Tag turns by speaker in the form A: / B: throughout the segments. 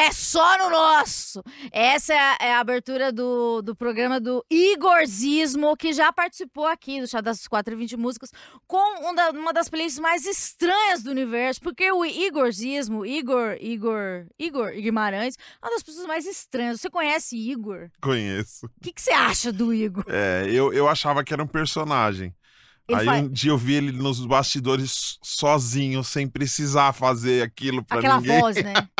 A: É só no nosso. Essa é a, é a abertura do, do programa do Igorzismo, que já participou aqui do Chá das 4 e 20 Músicas, com um da- uma das playlists mais estranhas do universo, porque o Igorzismo, Igor, Igor, Igor Guimarães, é uma das pessoas mais estranhas. Você conhece Igor?
B: Conheço.
A: O que, que você acha do Igor?
B: É, eu, eu achava que era um personagem.
A: Ele
B: Aí
A: faz
B: um dia eu vi ele nos bastidores sozinho, sem precisar fazer aquilo pra
A: aquela
B: ninguém.
A: voz, né?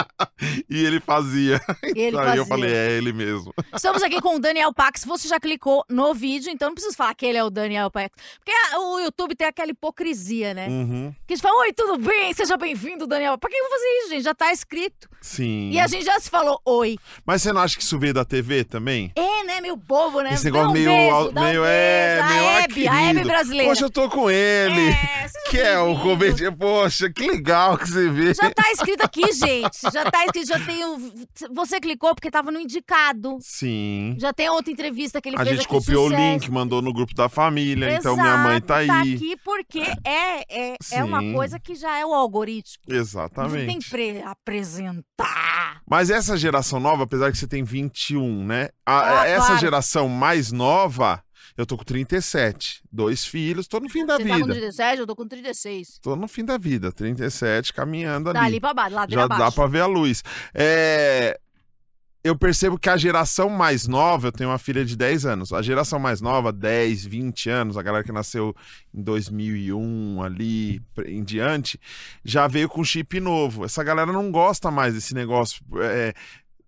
B: E ele fazia.
A: Ele
B: Aí
A: fazia.
B: eu falei, é ele mesmo.
A: Estamos aqui com o Daniel Pax. Você já clicou no vídeo, então não precisa falar que ele é o Daniel Pax. Porque a- o YouTube tem aquela hipocrisia, né?
B: Uhum,
A: Que a gente fala, oi, tudo bem? Seja bem-vindo, Daniel. Pra que eu vou fazer isso, gente? Já tá escrito.
B: sim.
A: E a gente já se falou oi.
B: Mas você não acha que isso veio da TV também?
A: É, né? Meio bobo, né?
B: Esse negócio
A: um
B: meio,
A: beijo,
B: al-
A: dá um
B: meio,
A: beijo.
B: é,
A: a
B: meio, ah,
A: Hebe, a Hebe brasileira.
B: Poxa, eu tô com ele.
A: É,
B: que é o comediante. Poxa, que legal que você vê.
A: Já tá escrito aqui, gente. Já tá escrito, já tem o... Você clicou porque tava no indicado.
B: Sim.
A: Já tem outra entrevista que ele
B: A
A: fez
B: gente
A: aqui,
B: copiou
A: sucesso.
B: o link, mandou no grupo da família, então minha mãe tá aí.
A: Exato, aqui porque é, é, é uma coisa que já é o algoritmo. Não tem
B: Exatamente.
A: que pre- apresentar.
B: Mas essa geração nova, apesar que você tem 21, né? A-
A: Ah,
B: essa
A: claro.
B: geração mais nova, eu tô com 37. Dois filhos, tô no fim da
A: Você tá com
B: vida.
A: 37, eu tô com 36.
B: Tô no fim da vida. 37, caminhando
A: Dali
B: ali.
A: pra baixo, ladeira
B: Já
A: abaixo.
B: dá pra ver a luz. É, Eu percebo que a geração mais nova, eu tenho uma filha de 10 anos, a geração mais nova, 10, 20 anos, a galera que nasceu em 2001 ali em diante, já veio com chip novo. Essa galera não gosta mais desse negócio é,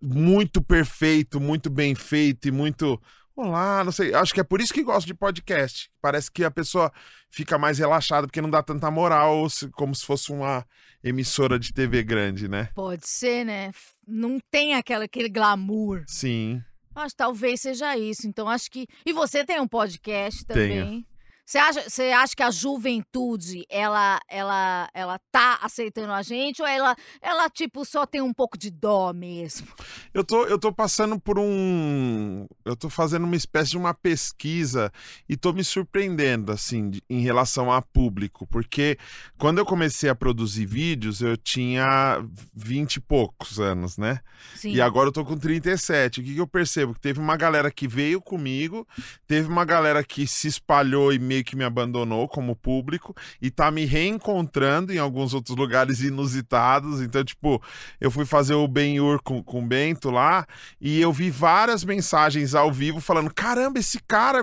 B: muito perfeito, muito bem feito e muito. Olá, não sei. Acho que é por isso que gosto de podcast. Parece que a pessoa fica mais relaxada porque não dá tanta moral, como se fosse uma emissora de TV grande, né?
A: Pode ser, né? Não tem aquela, aquele glamour.
B: Sim.
A: Acho que talvez seja isso. Então, acho que. E você tem um podcast também.
B: Tenho.
A: Você acha, você acha que a juventude, ela, ela, ela tá aceitando a gente ou ela, ela, tipo, só tem um pouco de dó mesmo?
B: Eu tô, eu tô passando por um. Eu tô fazendo uma espécie de uma pesquisa e tô me surpreendendo, assim, em relação a público. Porque quando eu comecei a produzir vídeos, eu tinha 20 e poucos anos, né?
A: Sim.
B: E agora eu tô com 37. O que, que eu percebo? Que teve uma galera que veio comigo, teve uma galera que se espalhou e meio que me abandonou como público, e tá me reencontrando em alguns outros lugares inusitados. Então, tipo, eu fui fazer o Ben-Hur com, com o Bento lá, e eu vi várias mensagens ao vivo falando: caramba, esse cara,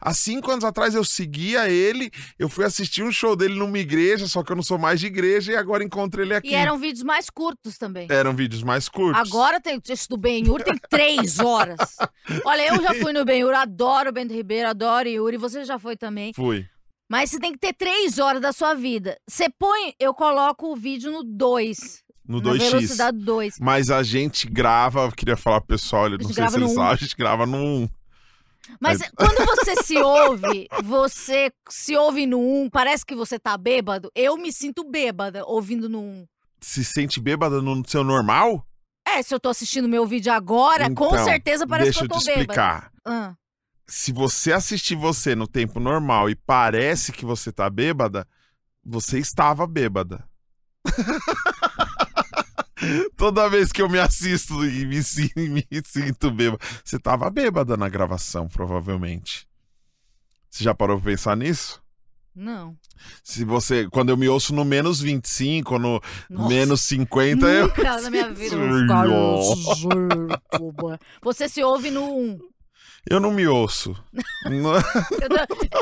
B: há cinco anos atrás eu seguia ele, eu fui assistir um show dele numa igreja, só que eu não sou mais de igreja, e agora encontro ele aqui.
A: E eram vídeos mais curtos também.
B: Eram vídeos mais curtos.
A: Agora tem esse do Ben-Hur, tem três horas. Olha, eu já fui no Ben-Hur, adoro o Bento Ribeiro, adoro o Yuri, você já foi também.
B: Fui.
A: Mas você tem que ter três horas da sua vida. Você põe, eu coloco o vídeo no 2.
B: No
A: na
B: 2x.
A: velocidade 2.
B: Mas a gente grava, eu queria falar pro pessoal, eu não sei se eles
A: um.
B: sabem, a gente grava no 1.
A: Mas quando você se ouve, você se ouve no 1, um, parece que você tá bêbado. Eu me sinto bêbada ouvindo no 1. Um.
B: Se sente bêbada no seu normal?
A: É, se eu tô assistindo meu vídeo agora, com
B: Então,
A: certeza parece
B: Deixa
A: que
B: eu
A: eu
B: te
A: tô bêbada.
B: explicar.
A: Ah,
B: Se você assistir você no tempo normal e parece que você tá bêbada, você estava bêbada. Toda vez que eu me assisto e me, me sinto bêbada, você tava bêbada na gravação, provavelmente. Você já parou pra pensar nisso?
A: não.
B: Se você, quando eu me ouço no menos 25 ou no
A: Nossa.
B: menos 50, eu.
A: Nunca na minha vida. eu. Você se ouve no 1.
B: Eu não me ouço.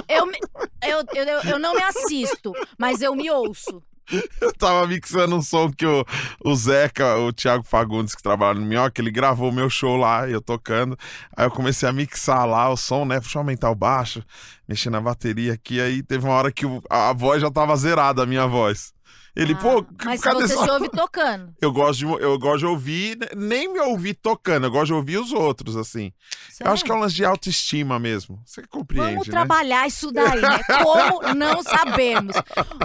A: Eu, eu, eu, eu, não me assisto, mas eu me ouço.
B: eu tava mixando um som que o, o Zeca, o Thiago Fagundes, que trabalha no Minhoca, ele gravou o meu show lá, eu tocando. Aí eu comecei a mixar lá o som, né? Deixa eu aumentar o baixo, mexer na bateria aqui. Aí teve uma hora que a voz já tava zerada, a minha voz. Ele,
A: Ah,
B: pô,
A: mas
B: cadê
A: você
B: só...
A: se ouve tocando.
B: Eu gosto, de, eu gosto de ouvir, né, nem me ouvir tocando, eu gosto de ouvir os outros, assim. Eu acho que é um lance de autoestima mesmo. Você compreende,
A: Vamos
B: né?
A: trabalhar isso daí, né? Como não sabemos.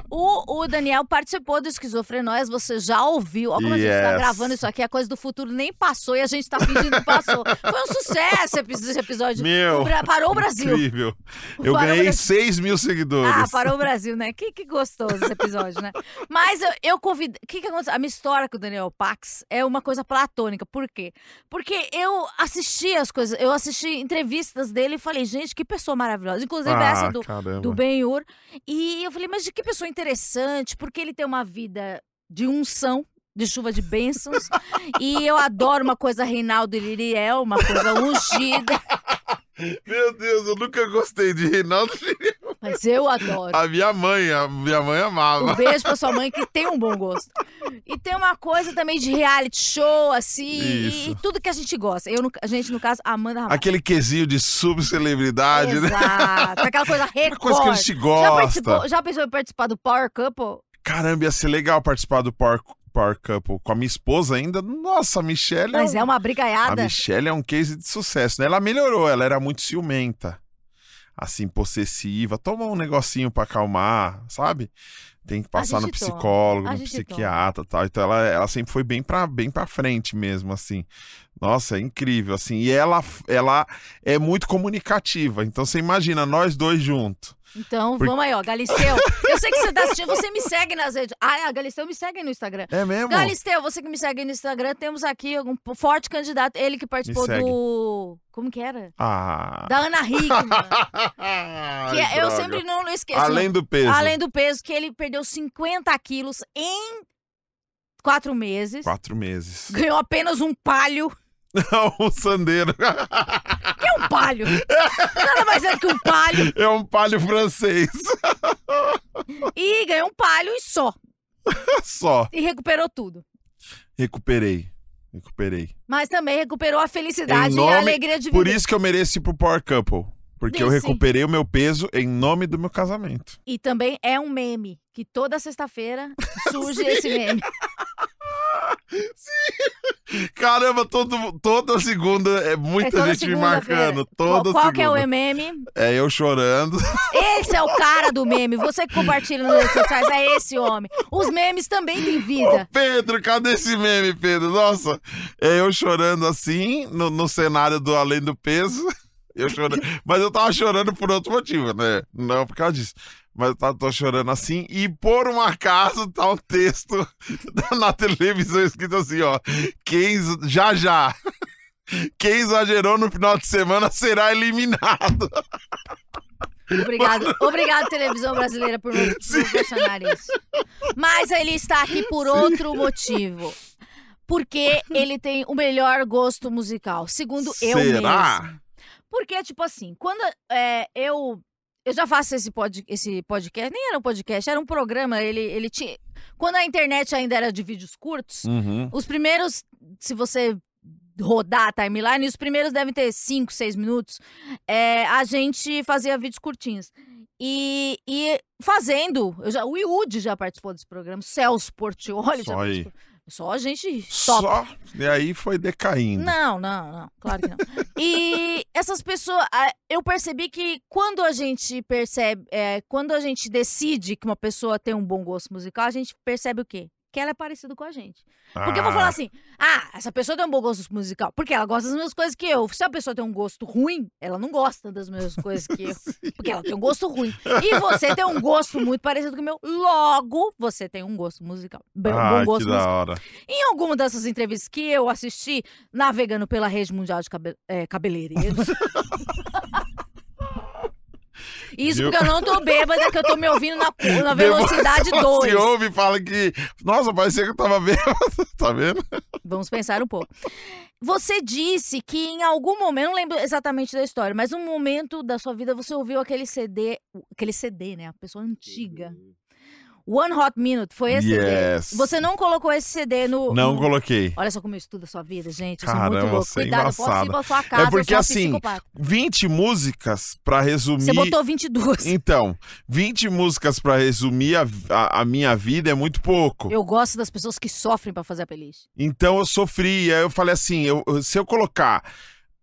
A: O, o Daniel participou do Esquizofrenóias, você já ouviu. Olha como a gente tá
B: Yes.
A: gravando isso aqui, a coisa do futuro nem passou e a gente tá fingindo que passou. Foi um sucesso esse episódio.
B: Meu,
A: Parou o Brasil.
B: Incrível. Eu
A: Parou
B: ganhei
A: Brasil.
B: 6 mil seguidores.
A: Ah, parou o Brasil, né? Que, que gostoso esse episódio, né? Mas Mas eu, eu convido. O que, que aconteceu? A minha história com o Daniel Pax é uma coisa platônica. Por quê? Porque eu assisti as coisas, eu assisti entrevistas dele e falei, gente, que pessoa maravilhosa. Inclusive
B: Ah,
A: essa do,
B: caramba.
A: do Ben-Hur. E eu falei, mas de que pessoa interessante, porque ele tem uma vida de unção. De chuva de bênçãos. e eu adoro uma coisa Reinaldo e Liriel, uma coisa ungida.
B: Meu Deus, eu nunca gostei de Reinaldo.
A: Mas eu adoro.
B: A minha mãe, a minha mãe
A: Um
B: amava.
A: beijo pra sua mãe que tem um bom gosto. E tem uma coisa também de reality show, assim, e,
B: Isso.
A: e tudo que a gente gosta. Eu, a gente, no caso, Amanda Ramalho.
B: Aquele quesinho de subcelebridade, né?
A: Exato. Aquela coisa
B: Uma
A: record.
B: coisa que a gente
A: já,
B: gosta.
A: participou, já pensou em participar do Power Couple?
B: Caramba, ia ser legal participar do Power, Power Couple com a minha esposa ainda. Nossa, a Michelle.
A: Mas
B: um-
A: é uma
B: A
A: brigaiada.
B: Michelle é um case de sucesso, né? Ela melhorou, ela era muito ciumenta. Assim, possessiva. Toma um negocinho pra acalmar, sabe? Tem que passar no psicólogo, no psiquiatra e tal. Então ela, ela sempre foi bem pra, bem pra frente mesmo, assim. Nossa, é incrível, assim. E ela, ela é muito comunicativa. Então você imagina nós dois juntos.
A: Então,
B: Por-
A: vamos aí, ó. Galisteu, eu sei que você tá assistindo, você me segue nas redes. Ah, a Galisteu me segue no Instagram.
B: É mesmo?
A: Galisteu, você que me segue no Instagram, temos aqui um forte candidato. Ele que participou do. Como que era?
B: Ah.
A: Da Ana Hickman. Que é- eu
B: droga.
A: sempre não, não esqueço.
B: Além do peso.
A: Além do peso, que ele perdeu 50 quilos em quatro meses.
B: Quatro meses.
A: Ganhou apenas um palho.
B: o sandeiro.
A: Que é um palho? Nada mais é do que um palho.
B: É um palho francês.
A: E ganhou um palho e só.
B: Só.
A: E recuperou tudo.
B: Recuperei. Recuperei.
A: Mas também recuperou a felicidade
B: Em
A: e a
B: nome-
A: alegria de
B: Por
A: viver.
B: isso que eu mereço ir pro Power Couple. Porque eu recuperei o meu peso em nome do meu casamento.
A: E também é um meme, que toda sexta-feira surge esse meme.
B: Caramba, todo, toda segunda é muita
A: é
B: gente me marcando. Toda
A: qual, qual que é o
B: segunda.
A: meme?
B: É eu chorando.
A: Esse é o cara do meme. Você que compartilha nas redes sociais é esse homem. Os memes também têm
B: Ô,
A: vida.
B: Pedro, cadê esse meme, Pedro? Nossa, é eu chorando assim, no, no cenário do Além do Peso. Eu chorando. Mas eu tava chorando por outro motivo, né? Não por causa disso. Mas eu tava, tô chorando assim, e por um acaso tá um texto na televisão escrito assim, ó. Quem já já. Quem exagerou no final de semana será eliminado.
A: Obrigado, obrigado, televisão brasileira, por me proporcionar isso. Mas ele está aqui por outro motivo. Porque ele tem o melhor gosto musical, segundo eu
B: Será?
A: mesmo. Porque, tipo assim, quando é, eu. Eu já faço esse, pod, esse podcast, nem era um podcast, era um programa. Ele, ele tinha. Quando a internet ainda era de vídeos curtos,
B: Uhum.
A: os primeiros, se você rodar a timeline, os primeiros devem ter 5, 6 minutos. é, a gente fazia vídeos curtinhos. E, e fazendo, já, o Iud já participou desse programa, o Celso Portioli já
B: Só aí.
A: Só a gente top.
B: Só. E aí foi decaindo.
A: Não, não, não, claro que não. e essas pessoas, eu percebi que quando a gente percebe, é, quando a gente decide que uma pessoa tem um bom gosto musical, a gente percebe o quê? Que ela é parecida com a gente. Porque eu vou
B: Ah.
A: falar assim, ah, essa pessoa tem um bom gosto musical. Porque ela gosta das mesmas coisas que eu. Se a pessoa tem um gosto ruim, ela não gosta das mesmas coisas que eu. Porque ela tem um gosto ruim. E você tem um gosto muito parecido com o meu. Logo, você tem um gosto musical. Bem, um
B: Ah,
A: bom
B: que
A: gosto musical.
B: da hora.
A: Em alguma dessas entrevistas que eu assisti, navegando pela rede mundial de cabe é, cabeleireiros. Isso
B: Viu?
A: porque eu não tô bêbada, que eu tô me ouvindo na, na velocidade
B: ela
A: 2.
B: Se ouve e fala que. Nossa, parecia que eu tava vendo. tá vendo?
A: Vamos pensar um pouco. Você disse que em algum momento, não lembro exatamente da história, mas um momento da sua vida você ouviu aquele CD, aquele CD, né? A pessoa antiga. One Hot Minute, foi esse
B: Yes.
A: CD. Você não colocou esse CD no.
B: Não
A: no-
B: coloquei.
A: Olha só como eu estudo a sua vida, gente. Eu sou muito
B: Caramba,
A: louco.
B: é
A: Cuidado, eu posso ir pra sua casa.
B: É porque assim,
A: psicopata.
B: 20 músicas pra resumir.
A: Você botou 22.
B: Então, 20 músicas pra resumir a, a, a minha vida é muito pouco.
A: Eu gosto das pessoas que sofrem pra fazer a playlist.
B: Então eu sofri. Aí eu falei assim: eu- se eu colocar.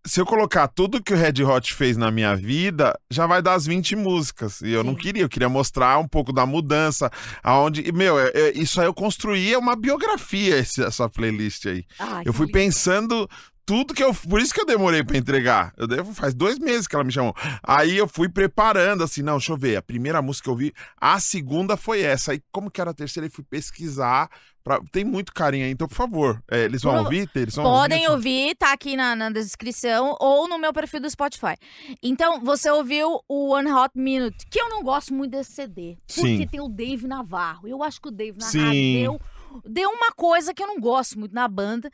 B: Se eu colocar tudo que o Red Hot fez na minha vida, já vai dar as 20 músicas. E eu não
A: Sim.
B: queria, eu queria mostrar um pouco da mudança. Aonde. e, Meu, é- é- isso aí eu construí é uma biografia, esse- essa playlist aí.
A: Ai,
B: Eu fui
A: lindo.
B: pensando tudo que eu. Por isso que eu demorei pra entregar. Eu devo, faz dois meses que ela me chamou. Aí eu fui preparando, assim, não, deixa eu ver. A primeira música que eu vi, a segunda foi essa. Aí, como que era a terceira, eu fui pesquisar. Pra... Tem muito carinho aí, então, por favor. é, eles vão ouvir? Eles vão
A: Podem
B: ouvir?
A: ouvir, tá aqui na, na descrição ou no meu perfil do Spotify. Então, você ouviu o One Hot Minute, que eu não gosto muito desse CD. Porque
B: Sim.
A: tem o Dave Navarro. Eu acho que o Dave Navarro
B: Sim.
A: deu, deu uma coisa que eu não gosto muito na banda,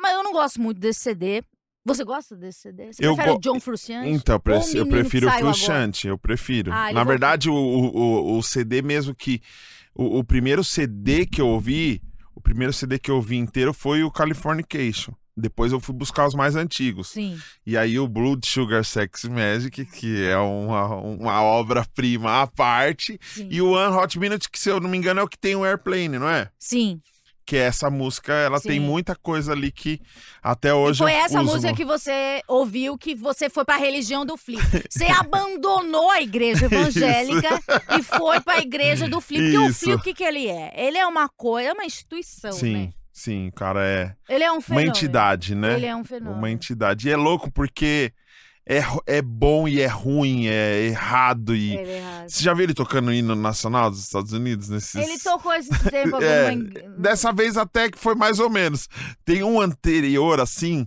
A: mas eu não gosto muito desse CD. Você gosta desse CD? Você
B: Eu
A: prefere o John Frusciante?
B: Então, eu, eu prefiro o? Frusciante, eu prefiro.
A: Ah,
B: Na
A: voltou.
B: verdade, o, o, o CD mesmo que. O, o primeiro CD que eu ouvi, o primeiro CD que eu ouvi inteiro foi o Californication. Depois eu fui buscar os mais antigos.
A: Sim.
B: E aí o Blood Sugar Sex Magic, que é uma, uma obra-prima à parte.
A: Sim.
B: E o One Hot Minute, que se eu não me engano é o que tem o Airplane, não é?
A: Sim.
B: Que essa música, ela tem
A: Sim.
B: muita coisa ali que até hoje
A: Foi
B: eu
A: essa música
B: no-
A: que você ouviu que você foi pra religião do Flip. Você abandonou a igreja evangélica e foi pra igreja do Flip. Porque o. Flip, o que, que ele é? Ele é uma coisa, é uma instituição,
B: Sim,
A: né?
B: sim, cara, é
A: Ele é um
B: uma
A: fenômeno.
B: entidade, né?
A: Ele é um fenômeno.
B: Uma entidade. E é louco porque é, é bom e é ruim, é errado. E...
A: É errado.
B: Você já viu ele tocando o hino nacional dos Estados Unidos? Nesses...
A: Ele tocou esse tempo
B: É,
A: alguma...
B: Dessa vez até que foi mais ou menos. Tem um anterior, assim,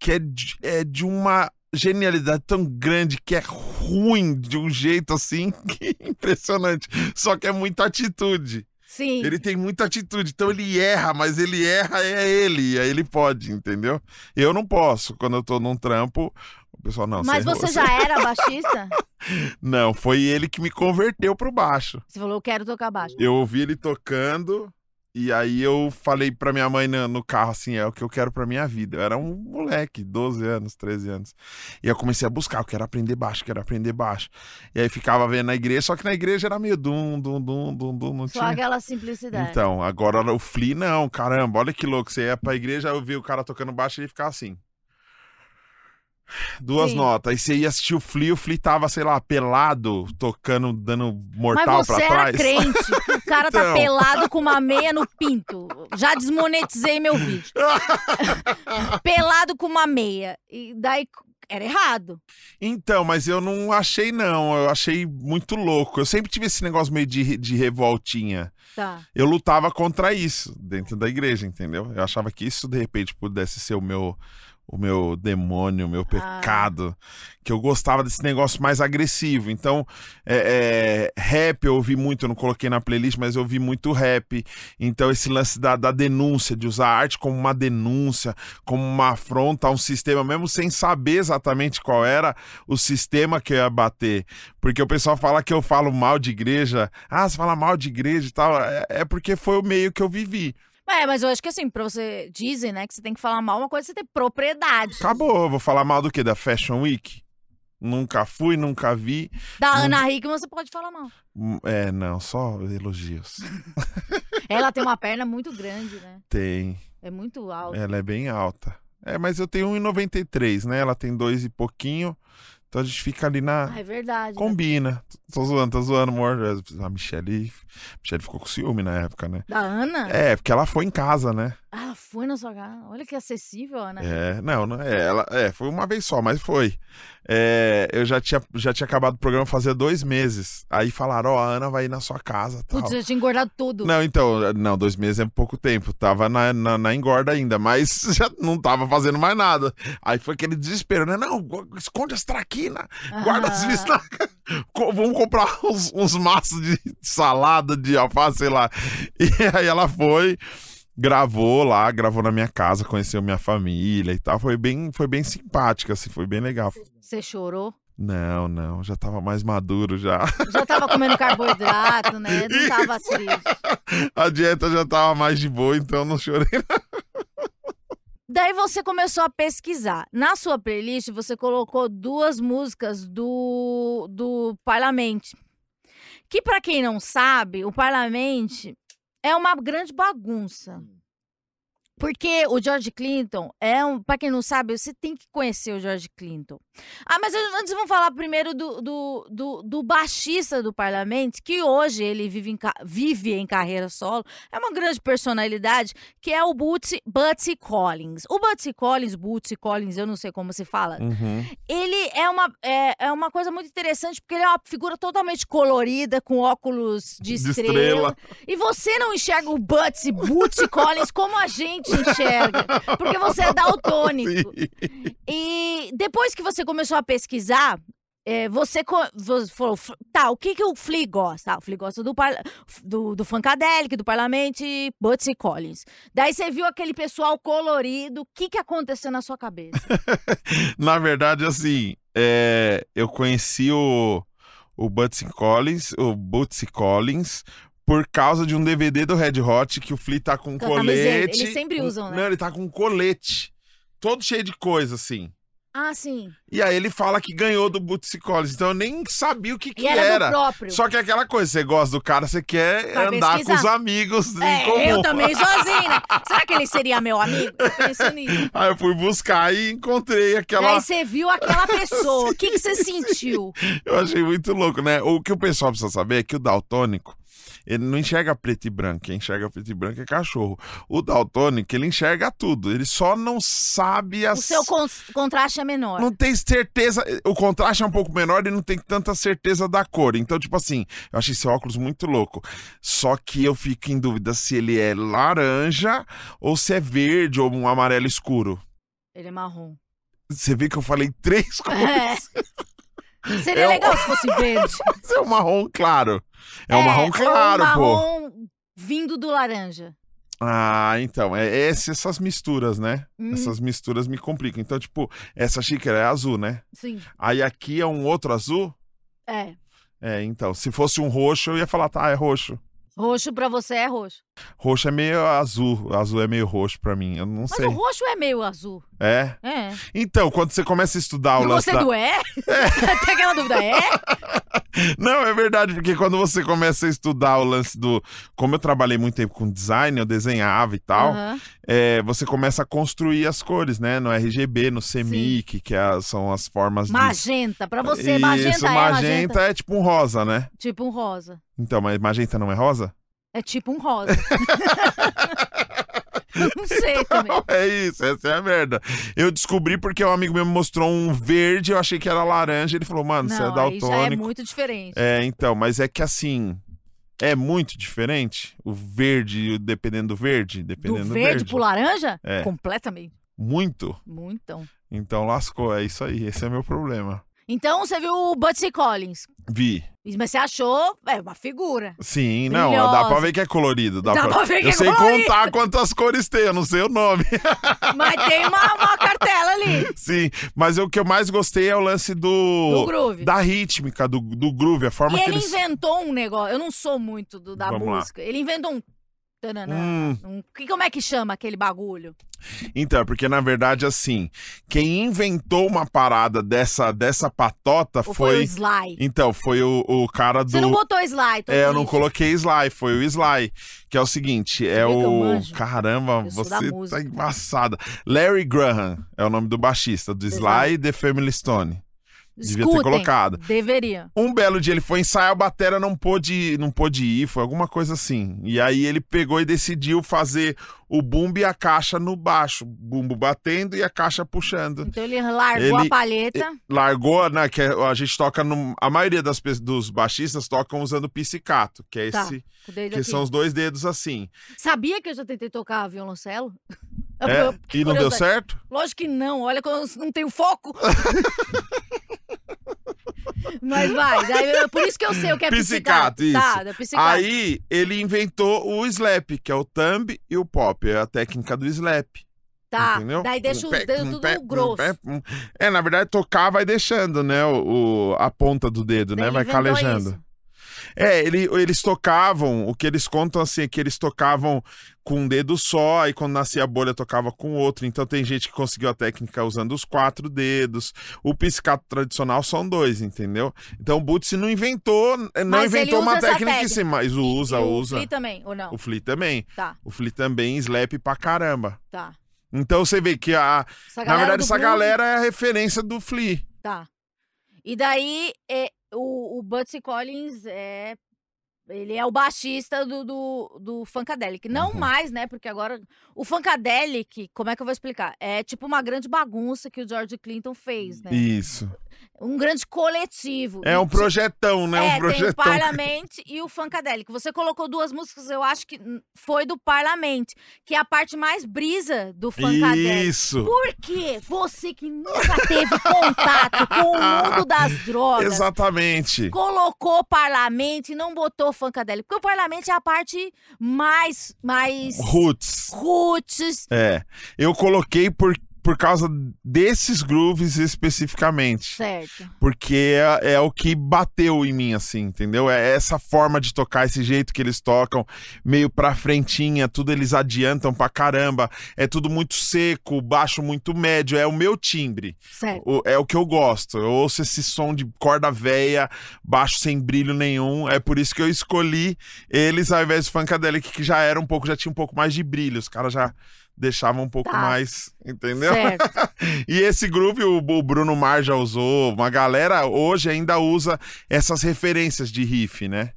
B: que é de, é de uma genialidade tão grande que é ruim de um jeito assim que é impressionante. Só que é muita atitude.
A: Sim.
B: Ele tem muita atitude, então ele erra, mas ele erra é ele, e aí ele pode, entendeu? Eu não posso. Quando eu tô num trampo, pessoal não.
A: Mas
B: errou,
A: você já era baixista?
B: Não, foi ele que me converteu pro baixo.
A: Você falou, eu quero tocar baixo.
B: Eu ouvi ele tocando e aí eu falei pra minha mãe no, no carro assim, é o que eu quero pra minha vida. Eu era um moleque, 12 anos, 13 anos. E eu comecei a buscar, eu quero aprender baixo, quero aprender baixo. E aí ficava vendo na igreja, só que na igreja era meio dum, dum, dum, dum, dum, não
A: Só
B: tinha...
A: aquela simplicidade.
B: Então, agora o Flea não, caramba, olha que louco. Você ia pra igreja, eu vi o cara tocando baixo e ele ficava assim. Duas
A: Sim.
B: notas. Aí você ia assistir o Flea, o Flea tava, sei lá, pelado, tocando, dando
A: Mas
B: mortal
A: você
B: pra
A: era
B: trás.
A: crente. O cara tá
B: Então.
A: pelado com uma meia no pinto. Já desmonetizei meu vídeo. pelado com uma meia. E daí era errado.
B: Então, mas eu não achei, não. Eu achei muito louco. Eu sempre tive esse negócio meio de, de revoltinha.
A: Tá.
B: Eu lutava contra isso dentro da igreja, entendeu? Eu achava que isso, de repente, pudesse ser o meu. O meu demônio, o meu
A: Ah.
B: pecado, que eu gostava desse negócio mais agressivo. Então, é, é, rap eu ouvi muito, eu não coloquei na playlist, mas eu ouvi muito rap. Então, esse lance da, da denúncia, de usar a arte como uma denúncia, como uma afronta a um sistema, mesmo sem saber exatamente qual era o sistema que eu ia bater. Porque o pessoal fala que eu falo mal de igreja. Ah, você fala mal de igreja e tal. É, é porque foi o meio que eu vivi.
A: É, mas eu acho que assim, pra você. Dizem, né, que você tem que falar mal uma coisa, é você tem propriedade.
B: Acabou. Eu Vou falar mal do quê? Da Fashion Week? Nunca fui, nunca vi.
A: Da
B: Não.
A: Ana Hickman você pode falar mal.
B: Hum, É, não, só elogios.
A: Ela tem uma perna muito grande, né?
B: Tem.
A: É muito alta.
B: Ela é bem alta. É, mas eu tenho 1,93, né? Ela tem dois e pouquinho. Então a gente fica ali na.
A: Ah, é verdade. né?
B: Combina. Tô zoando, tô zoando, amor. A Michelle. Michelle ficou com ciúme na época, né?
A: Da Ana?
B: É, porque ela foi em casa, né?
A: Ah, ela foi na sua casa. Olha que acessível, Ana.
B: É, não, não é, ela, é, foi uma vez só, mas foi. É, eu já tinha, já tinha acabado o programa fazia dois meses. Aí falaram, ó, a Ana vai ir na sua casa, tal.
A: Putz, eu tinha engordado tudo.
B: Não, então, não, dois meses é pouco tempo. Tava na, na, na engorda ainda, mas já não tava fazendo mais nada. Aí foi aquele desespero, né? Não, esconde as traquinas, guarda as vistas. Vamos comprar uns, uns maços de salada, de alface, sei lá. E aí ela foi, gravou lá, gravou na minha casa, conheceu minha família e tal. Foi bem, foi bem simpática, assim, foi bem legal.
A: Você chorou?
B: Não, não, já tava mais maduro já.
A: Já tava comendo carboidrato, né? Não tava triste.
B: A dieta já tava mais de boa, então não chorei.
A: Daí você começou a pesquisar. Na sua playlist, você colocou duas músicas do, do Parlamente. Que, pra quem não sabe, o Parlamente é uma grande bagunça. Porque o George Clinton é um. Pra quem não sabe, você tem que conhecer o George Clinton. Ah, mas antes vamos falar primeiro do, do, do, do baixista do parlamento, que hoje ele vive em, vive em carreira solo. É uma grande personalidade, que é o Bootsy, Collins. O Butsy Collins, Bootsy Collins, eu não sei como se fala,
B: Uhum.
A: ele é uma, é, é uma coisa muito interessante, porque ele é uma figura totalmente colorida, com óculos de,
B: De
A: estrela.
B: estrela.
A: E você não enxerga o Butsy, Bootsy Collins como a gente enxerga, porque você é daltônico.
B: Sim.
A: E depois que você começou a pesquisar, é, você, você falou, "F- tá, o que, que o Flea gosta? Ah, o Flea gosta do, do, do Funkadelic, do Parlamento e Butsy Collins. Daí você viu aquele pessoal colorido, o que, que aconteceu na sua cabeça?
B: Na verdade, assim, é, eu conheci o, o Bootsy Collins, o Bootsy Collins, por causa de um DVD do Red Hot que o Flea tá com um
A: Com
B: colete.
A: Eles sempre usam, né?
B: Não, ele tá com um colete. Todo cheio de coisa, assim.
A: ah, sim.
B: E aí ele fala que ganhou do Bootsy Collins. Então eu nem sabia o que, que
A: E era,
B: era.
A: próprio.
B: Só que é aquela coisa, você gosta do cara, você quer
A: Vai
B: andar
A: pesquisar.
B: com os amigos
A: É, eu também sozinha. né? Será que ele seria meu amigo? Eu penso nisso.
B: Aí eu fui buscar e encontrei aquela.
A: Daí você viu aquela pessoa, o que, que você sentiu?
B: Eu achei muito louco, né? O que o pessoal precisa saber é que o daltônico, ele não enxerga preto e branco. Quem enxerga preto e branco é cachorro. O daltônico, ele enxerga tudo. Ele só não sabe as...
A: O seu con- contraste é menor.
B: Não tem certeza. O contraste é um pouco menor e não tem tanta certeza da cor. Então, tipo assim, eu achei esse óculos muito louco. Só que eu fico em dúvida se ele é laranja ou se é verde ou um amarelo escuro.
A: Ele é marrom.
B: Você vê que eu falei três cores.
A: É. Seria
B: É
A: legal se fosse verde.
B: É um marrom claro. É, um marrom claro,
A: um
B: pô.
A: marrom vindo do laranja.
B: Ah, então, é esse- essas misturas, né?
A: Hum,
B: Essas misturas me complicam. Então, tipo, essa xícara é azul, né?
A: Sim,
B: Aí aqui é um outro azul?
A: é.
B: É, então, se fosse um roxo, eu ia falar, tá, é roxo.
A: Roxo pra você é roxo.
B: Roxo é meio azul, azul é meio roxo pra mim, eu não
A: Mas
B: sei.
A: o roxo é meio azul.
B: É?
A: É.
B: Então, quando você começa a estudar o
A: E
B: lance
A: você
B: da...
A: do é? Tem aquela dúvida, é?
B: Não, é verdade, porque quando você começa a estudar o lance do... Como eu trabalhei muito tempo com design, eu desenhava e tal,
A: Aham.
B: é, você começa a construir as cores, né? No RGB, no CMYK, que é são as formas de...
A: Magenta. Pra você,
B: Isso,
A: magenta é
B: magenta
A: magenta.
B: é tipo um rosa, né?
A: Tipo um rosa.
B: Então, mas magenta não é rosa?
A: É tipo um rosa. Não sei também.
B: É isso, essa é a merda. Eu descobri porque um amigo meu me mostrou um verde, eu achei que era laranja, ele falou, mano, você é
A: aí já é
B: daltônico.
A: muito diferente.
B: É, então, mas é que assim, é muito diferente o verde, dependendo do verde,
A: Do
B: dependendo do
A: verde,
B: verde.
A: pro laranja?
B: É.
A: Completamente.
B: Muito.
A: Muito.
B: Então lascou, é isso aí, esse é meu problema.
A: Então você viu o Butsy Collins.
B: Vi.
A: Mas você achou, é, uma figura.
B: Sim, não,
A: Brilhosa.
B: dá pra ver que é colorido. Dá,
A: Dá pra ver que
B: eu
A: é
B: sei
A: colorido.
B: contar quantas cores tem, eu não sei o nome.
A: Mas tem uma, uma cartela ali.
B: Sim, mas o que eu mais gostei é o lance do.
A: Do groove.
B: Da rítmica, do, do groove, a forma
A: E
B: que
A: ele
B: eles.
A: inventou um negócio. Eu não sou muito do, da
B: Vamos lá.
A: música. Ele inventou um. Tananã,
B: Hum.
A: um- que, como é que chama aquele bagulho?
B: Então, é porque na verdade, assim, quem inventou uma parada dessa, dessa patota
A: Ou foi, o
B: foi.
A: Sly?
B: Então, foi o, o cara do.
A: Você não botou Sly,
B: É, eu não coloquei Sly, foi o Sly. Que é o seguinte, é
A: que eu
B: o. Caramba,
A: Eu
B: você tá embaçada. Larry Graham é o nome do baixista, do Sly The Family Stone. Devia ter
A: Escutem,
B: colocado.
A: Deveria.
B: Um belo dia ele foi ensaiar, a batera não pôde, não pôde ir, foi alguma coisa assim. E aí ele pegou e decidiu fazer o bumbo e a caixa no baixo. Bumbo batendo e a caixa puxando.
A: Então ele largou
B: Ele-
A: a palheta.
B: Largou, né? Que a gente toca no. A maioria das, dos baixistas tocam usando pizzicato, que é
A: Tá,
B: esse. Que
A: aqui.
B: são os dois dedos assim.
A: Sabia que eu já tentei tocar violoncelo?
B: É,
A: eu-
B: e não deu certo?
A: Lógico que não, olha eu não tenho foco. Mas vai, daí por isso que eu sei o que é
B: pizzicato.
A: Tá,
B: isso.
A: pizzicato.
B: Aí ele inventou o slap, que é o thumb e o pop. É a técnica do slap.
A: tá,
B: Entendeu?
A: daí deixa
B: Um
A: os
B: pé,
A: dedos
B: um
A: tudo
B: pé, um
A: grosso.
B: pé, um- É, na verdade, tocar vai deixando, né? O, o- a ponta do dedo,
A: Daí
B: né? Vai calejando.
A: isso.
B: É, ele- eles tocavam, o que eles contam assim é que eles tocavam com um dedo só, e quando nascia a bolha tocava com outro. Então tem gente que conseguiu a técnica usando os quatro dedos. O piscato tradicional são dois, entendeu? Então o Bootsy não inventou, não
A: Mas
B: inventou uma técnica em
A: técnica.
B: si, mas usa,
A: o
B: usa.
A: Flea também, ou não?
B: O Flea também.
A: Tá,
B: O Flea também slap pra caramba.
A: tá.
B: Então você vê que a, na verdade essa galera é a referência do Flea.
A: Tá. E daí, é, o, o Butsy Collins é. Ele é o baixista do, do, do Funkadelic. Não
B: Uhum.
A: mais, né? Porque agora. O Funkadelic, como é que eu vou explicar? É tipo uma grande bagunça que o George Clinton fez, né?
B: Isso.
A: Um grande coletivo.
B: É um
A: ti-
B: projetão, né?
A: É,
B: um
A: tem o
B: projetão.
A: Parlament e o Funkadelic. Você colocou duas músicas, eu acho que foi do Parlament, que é a parte mais brisa do Funkadelic.
B: Isso.
A: Por quê? Você que nunca teve contato com o mundo das drogas,
B: Exatamente.
A: colocou parlamento e não botou funkadelic. Porque o parlamento é a parte mais, mais
B: Roots.
A: roots.
B: É. Eu coloquei por, por causa desses grooves especificamente.
A: Certo.
B: Porque é, é o que bateu em mim, assim, entendeu? É essa forma de tocar, esse jeito que eles tocam, meio pra frentinha, tudo eles adiantam pra caramba. É tudo muito seco, baixo muito médio. É o meu timbre.
A: Certo.
B: O- é o que eu gosto. Eu ouço esse som de corda véia, baixo sem brilho nenhum. É por isso que eu escolhi eles ao invés do Funkadelic, que já era um pouco, já tinha um pouco mais de brilho. Os caras já deixavam um pouco
A: Tá.
B: mais, entendeu?
A: Certo.
B: E esse groove o, Bruno Mar já usou. Uma galera hoje ainda usa essas referências de riff, né?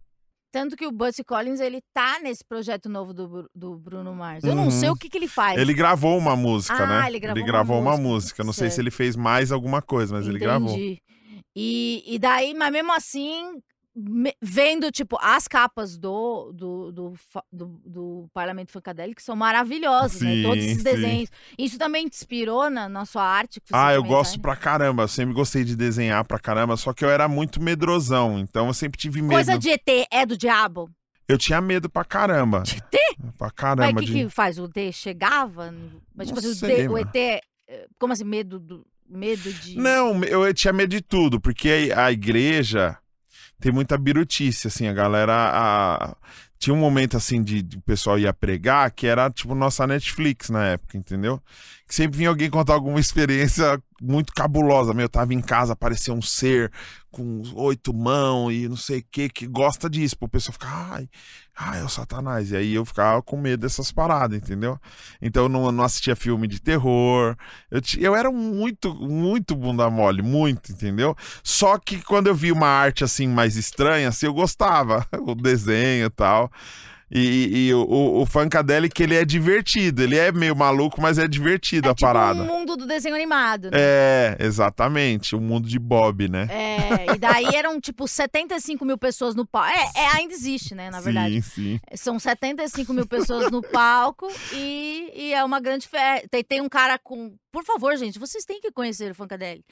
A: Tanto que o Butsy Collins, ele tá nesse projeto novo do, do Bruno Mars. Eu não
B: Uhum.
A: sei o que, que ele faz.
B: Ele gravou uma música,
A: Ah,
B: né?
A: ele gravou uma
B: uma
A: música.
B: música. Não sei se
A: Certo.
B: ele fez mais alguma coisa, mas ele gravou.
A: Entendi. E, e daí, mas mesmo assim, vendo, tipo, as capas do, do, do, do, do Parlamento Funkadelic que são maravilhosas, né? Todos
B: Sim,
A: esses
B: sim.
A: desenhos. Isso também te inspirou na, na sua arte?
B: Ah, eu gosto pra caramba. Eu sempre gostei de desenhar pra caramba, só que eu era muito medrosão, então eu sempre tive medo.
A: Coisa de ET é do diabo?
B: Eu tinha medo pra caramba.
A: De ET?
B: Pra
A: Mas
B: caramba.
A: o que,
B: de...
A: que faz? O ET chegava? Mas, tipo assim, o,
B: sei,
A: D- o
B: mano.
A: ET. eh, Como assim, medo do. Medo de.
B: Não, eu, tinha medo de tudo, porque a igreja tem muita birutice, assim, a galera. a- Tinha um momento assim de, de o pessoal ia pregar que era tipo nossa Netflix na época, entendeu? Que sempre vinha alguém contar alguma experiência muito cabulosa. Meu, eu tava em casa, apareceu um ser com oito mãos e não sei o que, que gosta disso. Pô, O pessoal fica, ai, ai, é o Satanás. E aí eu ficava com medo dessas paradas, entendeu? Então eu não, não assistia filme de terror. Eu, eu era muito, muito bunda mole, muito, entendeu? Só que quando eu vi uma arte assim mais estranha, assim, eu gostava, o desenho e tal. E, e o, o, o Funkadelic, ele é divertido, ele é meio maluco, mas é divertido
A: é
B: a
A: tipo
B: parada.
A: um mundo do desenho animado, né?
B: É, exatamente, o mundo de Bob, né?
A: É, e daí eram tipo 75 mil pessoas no palco. É, é, ainda existe, né? Na verdade.
B: Sim, sim.
A: São 75 mil pessoas no palco e, e é uma grande festa. Tem, tem um cara com. Por favor, gente, vocês têm que conhecer o Funkadelic.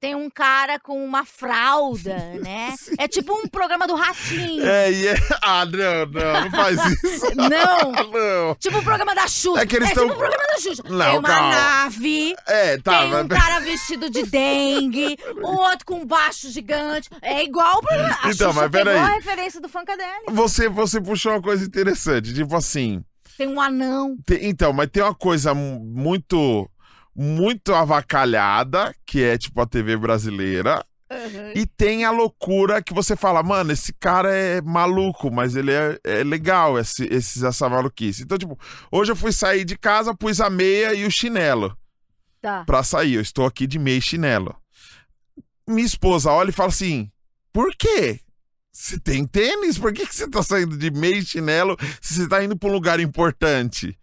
A: Tem um cara com uma fralda, né? É tipo um programa do Ratinho.
B: É, e é... Ah, não, não, não faz isso.
A: Não!
B: não.
A: Tipo o programa da Xuxa.
B: É que eles
A: tipo
B: tão-
A: o programa da Xuxa.
B: Não,
A: tem uma
B: calma.
A: nave,
B: É, tá,
A: tem um cara vestido de dengue, o outro com um baixo gigante. É igual o programa. A
B: Então,
A: Xuxa
B: mas peraí.
A: a referência do Funkadelic.
B: Você, você puxou uma coisa interessante, tipo assim.
A: Tem um anão.
B: Tem- então, mas tem uma coisa mu- muito, muito avacalhada, que é tipo a TV brasileira, e tem a loucura que você fala, mano, esse cara é maluco, mas ele é, é legal, esse, esses, essa maluquice. Então, tipo, hoje eu fui sair de casa, pus a meia e o chinelo
A: Tá.
B: pra sair. Eu estou aqui de meia e chinelo. Minha esposa olha e fala assim: por quê? Você tem tênis? Por que, que você tá saindo de meia e chinelo se você tá indo pra um lugar importante?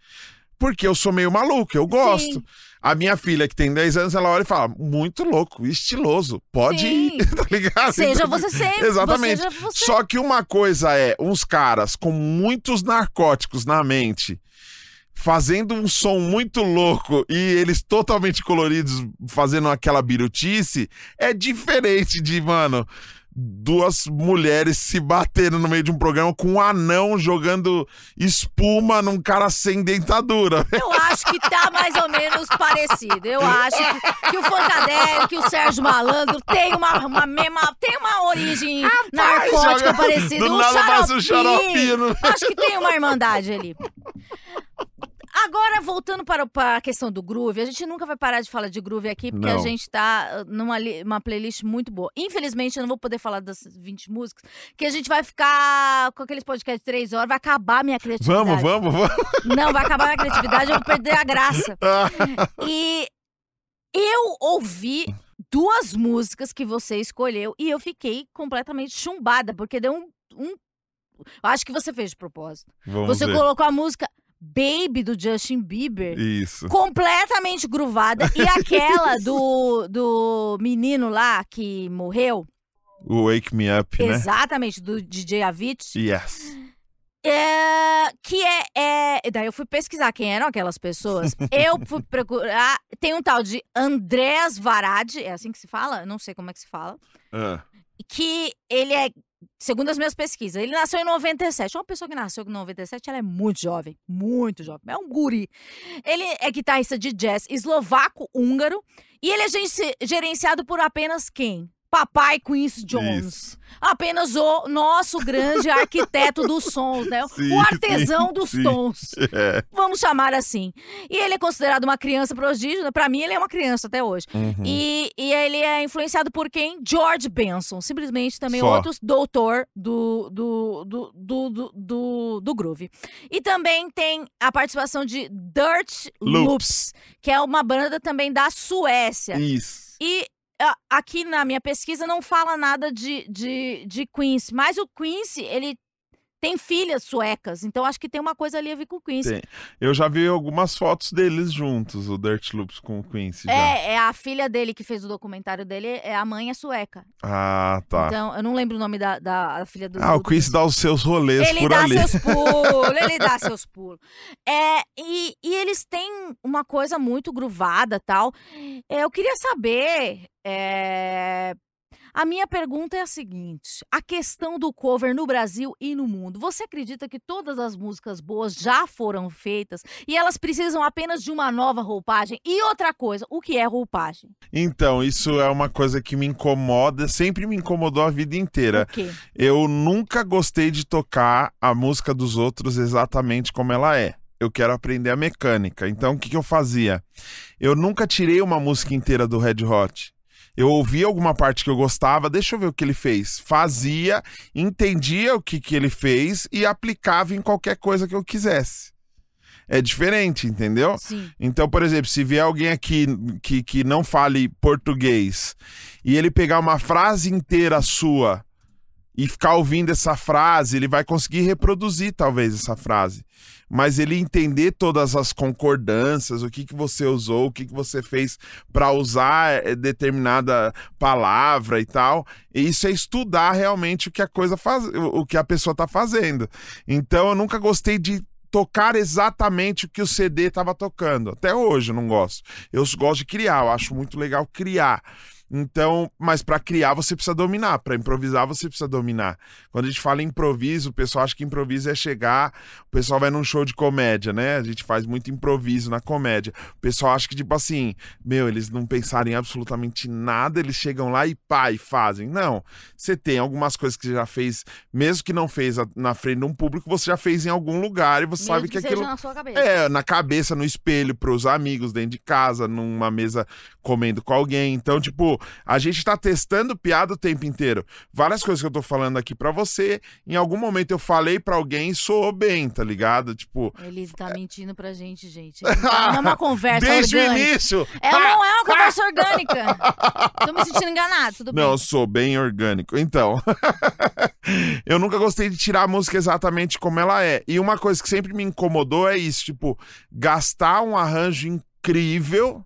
B: Porque eu sou meio maluco, eu gosto.
A: Sim.
B: A minha filha, que tem 10 anos, ela olha e fala: muito louco, estiloso, pode
A: Sim.
B: ir, tá ligado?
A: Seja
B: Então,
A: você sempre.
B: Exatamente.
A: Seja você.
B: Só que uma coisa é uns caras com muitos narcóticos na mente fazendo um som muito louco e eles totalmente coloridos fazendo aquela birutice é diferente de, mano, duas mulheres se batendo no meio de um programa com um anão jogando espuma num cara sem dentadura.
A: Eu acho que tá mais ou menos parecido. Eu acho que, que o Funkadelic, o Sérgio Malandro tem uma, uma mesma, tem uma origem narcótica
B: joga-
A: parecida.
B: do
A: um
B: nada um
A: xaropinho. Acho que tem uma irmandade ali. Agora, voltando para, a questão do groove, a gente nunca vai parar de falar de groove aqui, porque a
B: Não.
A: gente tá uh, numa uma playlist muito boa. Infelizmente, eu não vou poder falar das 20 músicas, que a gente vai ficar com aqueles podcasts de 3 horas, vai acabar a minha criatividade.
B: Vamos, vamos, vamos.
A: Não, vai acabar a minha criatividade, eu vou perder a graça. E eu ouvi duas músicas que você escolheu e eu fiquei completamente chumbada, porque deu um. um- acho que você fez de propósito.
B: Vamos
A: Você
B: ver.
A: colocou a música Baby do Justin Bieber.
B: Isso.
A: Completamente gruvada. E aquela do, do menino lá que morreu.
B: O Wake Me Up, né?
A: Exatamente, do DJ Avicii.
B: Yes.
A: É, que é, é. Daí eu fui pesquisar quem eram aquelas pessoas. eu fui procurar. Tem um tal de Andrés Varade, é assim que se fala? Não sei como é que se fala.
B: Ah,
A: Que ele é. Segundo as minhas pesquisas, ele nasceu em 97. Uma pessoa que nasceu em 97, ela é muito jovem. Muito jovem. É um guri. Ele é guitarrista de jazz eslovaco-húngaro. E ele é gerenciado por apenas quem? Papai Quincy Jones.
B: Isso.
A: Apenas o nosso grande arquiteto dos sons, né?
B: Sim,
A: o artesão
B: sim,
A: dos
B: sim.
A: tons.
B: É.
A: Vamos chamar assim. E ele é considerado uma criança prodígio. né? Pra mim, ele é uma criança até hoje.
B: Uhum.
A: E, e ele é influenciado por quem? George Benson. Simplesmente também
B: Só.
A: outro doutor do, do, do, do, do, do, do groove. E também tem a participação de Dirt
B: Loops.
A: Loops, que é uma banda também da Suécia.
B: Isso.
A: E aqui na minha pesquisa não fala nada de, de, de Quincy, mas o Quincy, ele tem filhas suecas, então acho que tem uma coisa ali a ver com o Quincy.
B: Tem. Eu já vi algumas fotos deles juntos, o Dirt Loops com o Quincy. já.
A: É, é a filha dele que fez o documentário dele, é a mãe é sueca.
B: Ah, tá.
A: Então, eu não lembro o nome da, da da filha do
B: ah, o Quincy dá os seus rolês
A: Ele
B: por
A: dá
B: ali.
A: seus pulos, ele dá seus pulos. É, e, e eles têm uma coisa muito gruvada tal. É, eu queria saber. É, A minha pergunta é a seguinte: a questão do cover no Brasil e no mundo. Você acredita que todas as músicas boas já foram feitas e elas precisam apenas de uma nova roupagem? E outra coisa, o que é roupagem?
B: Então, isso é uma coisa que me incomoda, sempre me incomodou a vida inteira. Eu nunca gostei de tocar a música dos outros exatamente como ela é. Eu quero aprender a mecânica. Então, o que, que eu fazia? Eu nunca tirei uma música inteira do Red Hot. Eu ouvia alguma parte que eu gostava, deixa eu ver o que ele fez. Fazia, entendia o que, que ele fez e aplicava em qualquer coisa que eu quisesse. É diferente, entendeu?
A: Sim.
B: Então, por exemplo, se vier alguém aqui que, que não fale português e ele pegar uma frase inteira sua e ficar ouvindo essa frase, ele vai conseguir reproduzir talvez essa frase. Mas ele entender todas as concordâncias, o que, que você usou, o que, que você fez para usar eh, determinada palavra e tal. E isso é estudar realmente o que a coisa faz, o que a pessoa tá fazendo. Então eu nunca gostei de tocar exatamente o que o CD estava tocando. Até hoje eu não gosto. Eu gosto de criar, eu acho muito legal criar. Então, mas para criar você precisa dominar, para improvisar você precisa dominar. Quando a gente fala improviso, o pessoal acha que improviso é chegar, o pessoal vai num show de comédia, né? A gente faz muito improviso na comédia. O pessoal acha que tipo assim, meu, eles não pensarem absolutamente nada, eles chegam lá e pá, e fazem. Não. Você tem algumas coisas que você já fez, mesmo que não fez na frente de um público, você já fez em algum lugar e você
A: Mesmo
B: sabe que,
A: seja
B: aquilo
A: na sua cabeça.
B: é, na cabeça, no espelho, pros amigos, dentro de casa, numa mesa comendo com alguém. Então, tipo, a gente tá testando piada o tempo inteiro. Várias coisas que eu tô falando aqui pra você, em algum momento eu falei pra alguém e soou bem, tá ligado? Tipo,
A: Ele tá mentindo pra gente, gente. Não é uma conversa
B: desde o
A: orgânica.
B: início.
A: É, não é uma conversa orgânica. Tô me sentindo enganado, tudo
B: Não, eu
A: bem.
B: sou bem orgânico. Então, eu nunca gostei de tirar a música exatamente como ela é. E uma coisa que sempre me incomodou é isso, tipo, gastar um arranjo incrível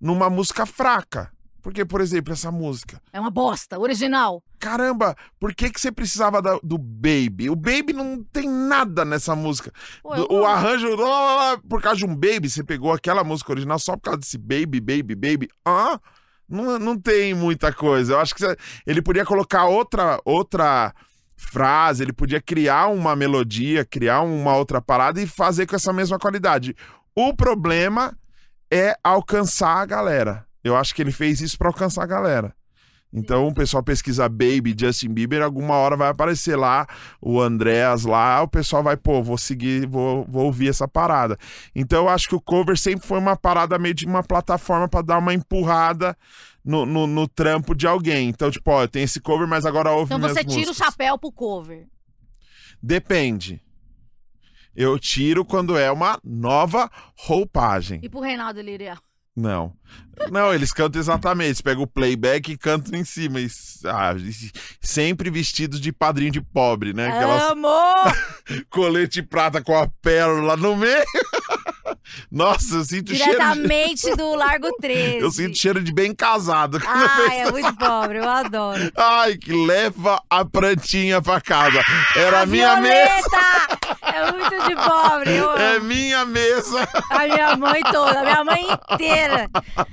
B: numa música fraca. Porque, por exemplo, essa música.
A: É uma bosta, original.
B: Caramba, por que, que você precisava da- do Baby? O Baby não tem nada nessa música.
A: Pô,
B: Do- o arranjo, lá, lá, lá, por causa de um Baby, você pegou aquela música original só por causa desse Baby, Baby, Baby. Hã? Não, não tem muita coisa. Eu acho que você- ele podia colocar outra, outra frase, ele podia criar uma melodia, criar uma outra parada e fazer com essa mesma qualidade. O problema é alcançar a galera. Eu acho que ele fez isso pra alcançar a galera. Então o pessoal pesquisa Baby, Justin Bieber, alguma hora vai aparecer lá o Andreas lá, o pessoal vai, pô, vou seguir, vou, vou ouvir essa parada. Então eu acho que o cover sempre foi uma parada meio de uma plataforma pra dar uma empurrada no, no, no trampo de alguém. Então, tipo, ó, eu tenho esse cover, mas agora ouve
A: Então você tira o
B: músicas.
A: chapéu pro cover.
B: Depende. Eu tiro quando é uma nova roupagem.
A: E pro Reinaldo Lirial.
B: Não. Não, eles cantam exatamente. Eles pegam o playback e cantam em cima. E, ah, sempre vestidos de padrinho de pobre, né? Aquelas
A: Amor!
B: colete prata com a pérola no meio. Nossa, eu sinto cheiro de...
A: Diretamente do Largo 13.
B: Eu sinto cheiro de bem casado.
A: Ai, é muito pobre, eu adoro.
B: Ai, que leva a plantinha pra casa. Era a minha
A: Violeta!
B: mesa.
A: É muito de pobre. Eu
B: É minha mesa.
A: A minha mãe toda, a minha mãe inteira.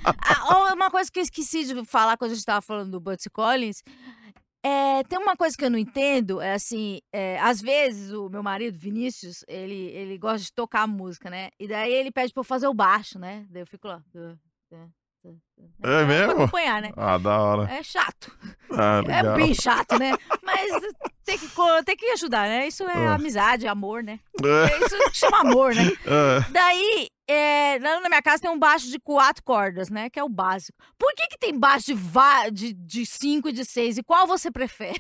A: Ah, uma coisa que eu esqueci de falar quando a gente tava falando do Butch Collins. É, tem uma coisa que eu não entendo, é assim, é, às vezes o meu marido, Vinícius, ele, ele gosta de tocar música, né? E daí ele pede pra eu fazer o baixo, né? Daí eu fico lá. "Tá, tá, tá, tá".
B: É mesmo?
A: Acompanhar, né?
B: Ah, da hora.
A: É chato.
B: Ah,
A: É bem chato, né? Mas tem que, tem que ajudar, né? Isso é
B: Ah.
A: amizade, amor, né?
B: É,
A: É isso chama amor, né?
B: é.
A: Daí, é, na minha casa tem um baixo de quatro cordas, né? Que é o básico. Por que, que tem baixo de, va- de, de cinco e de seis? E qual você prefere?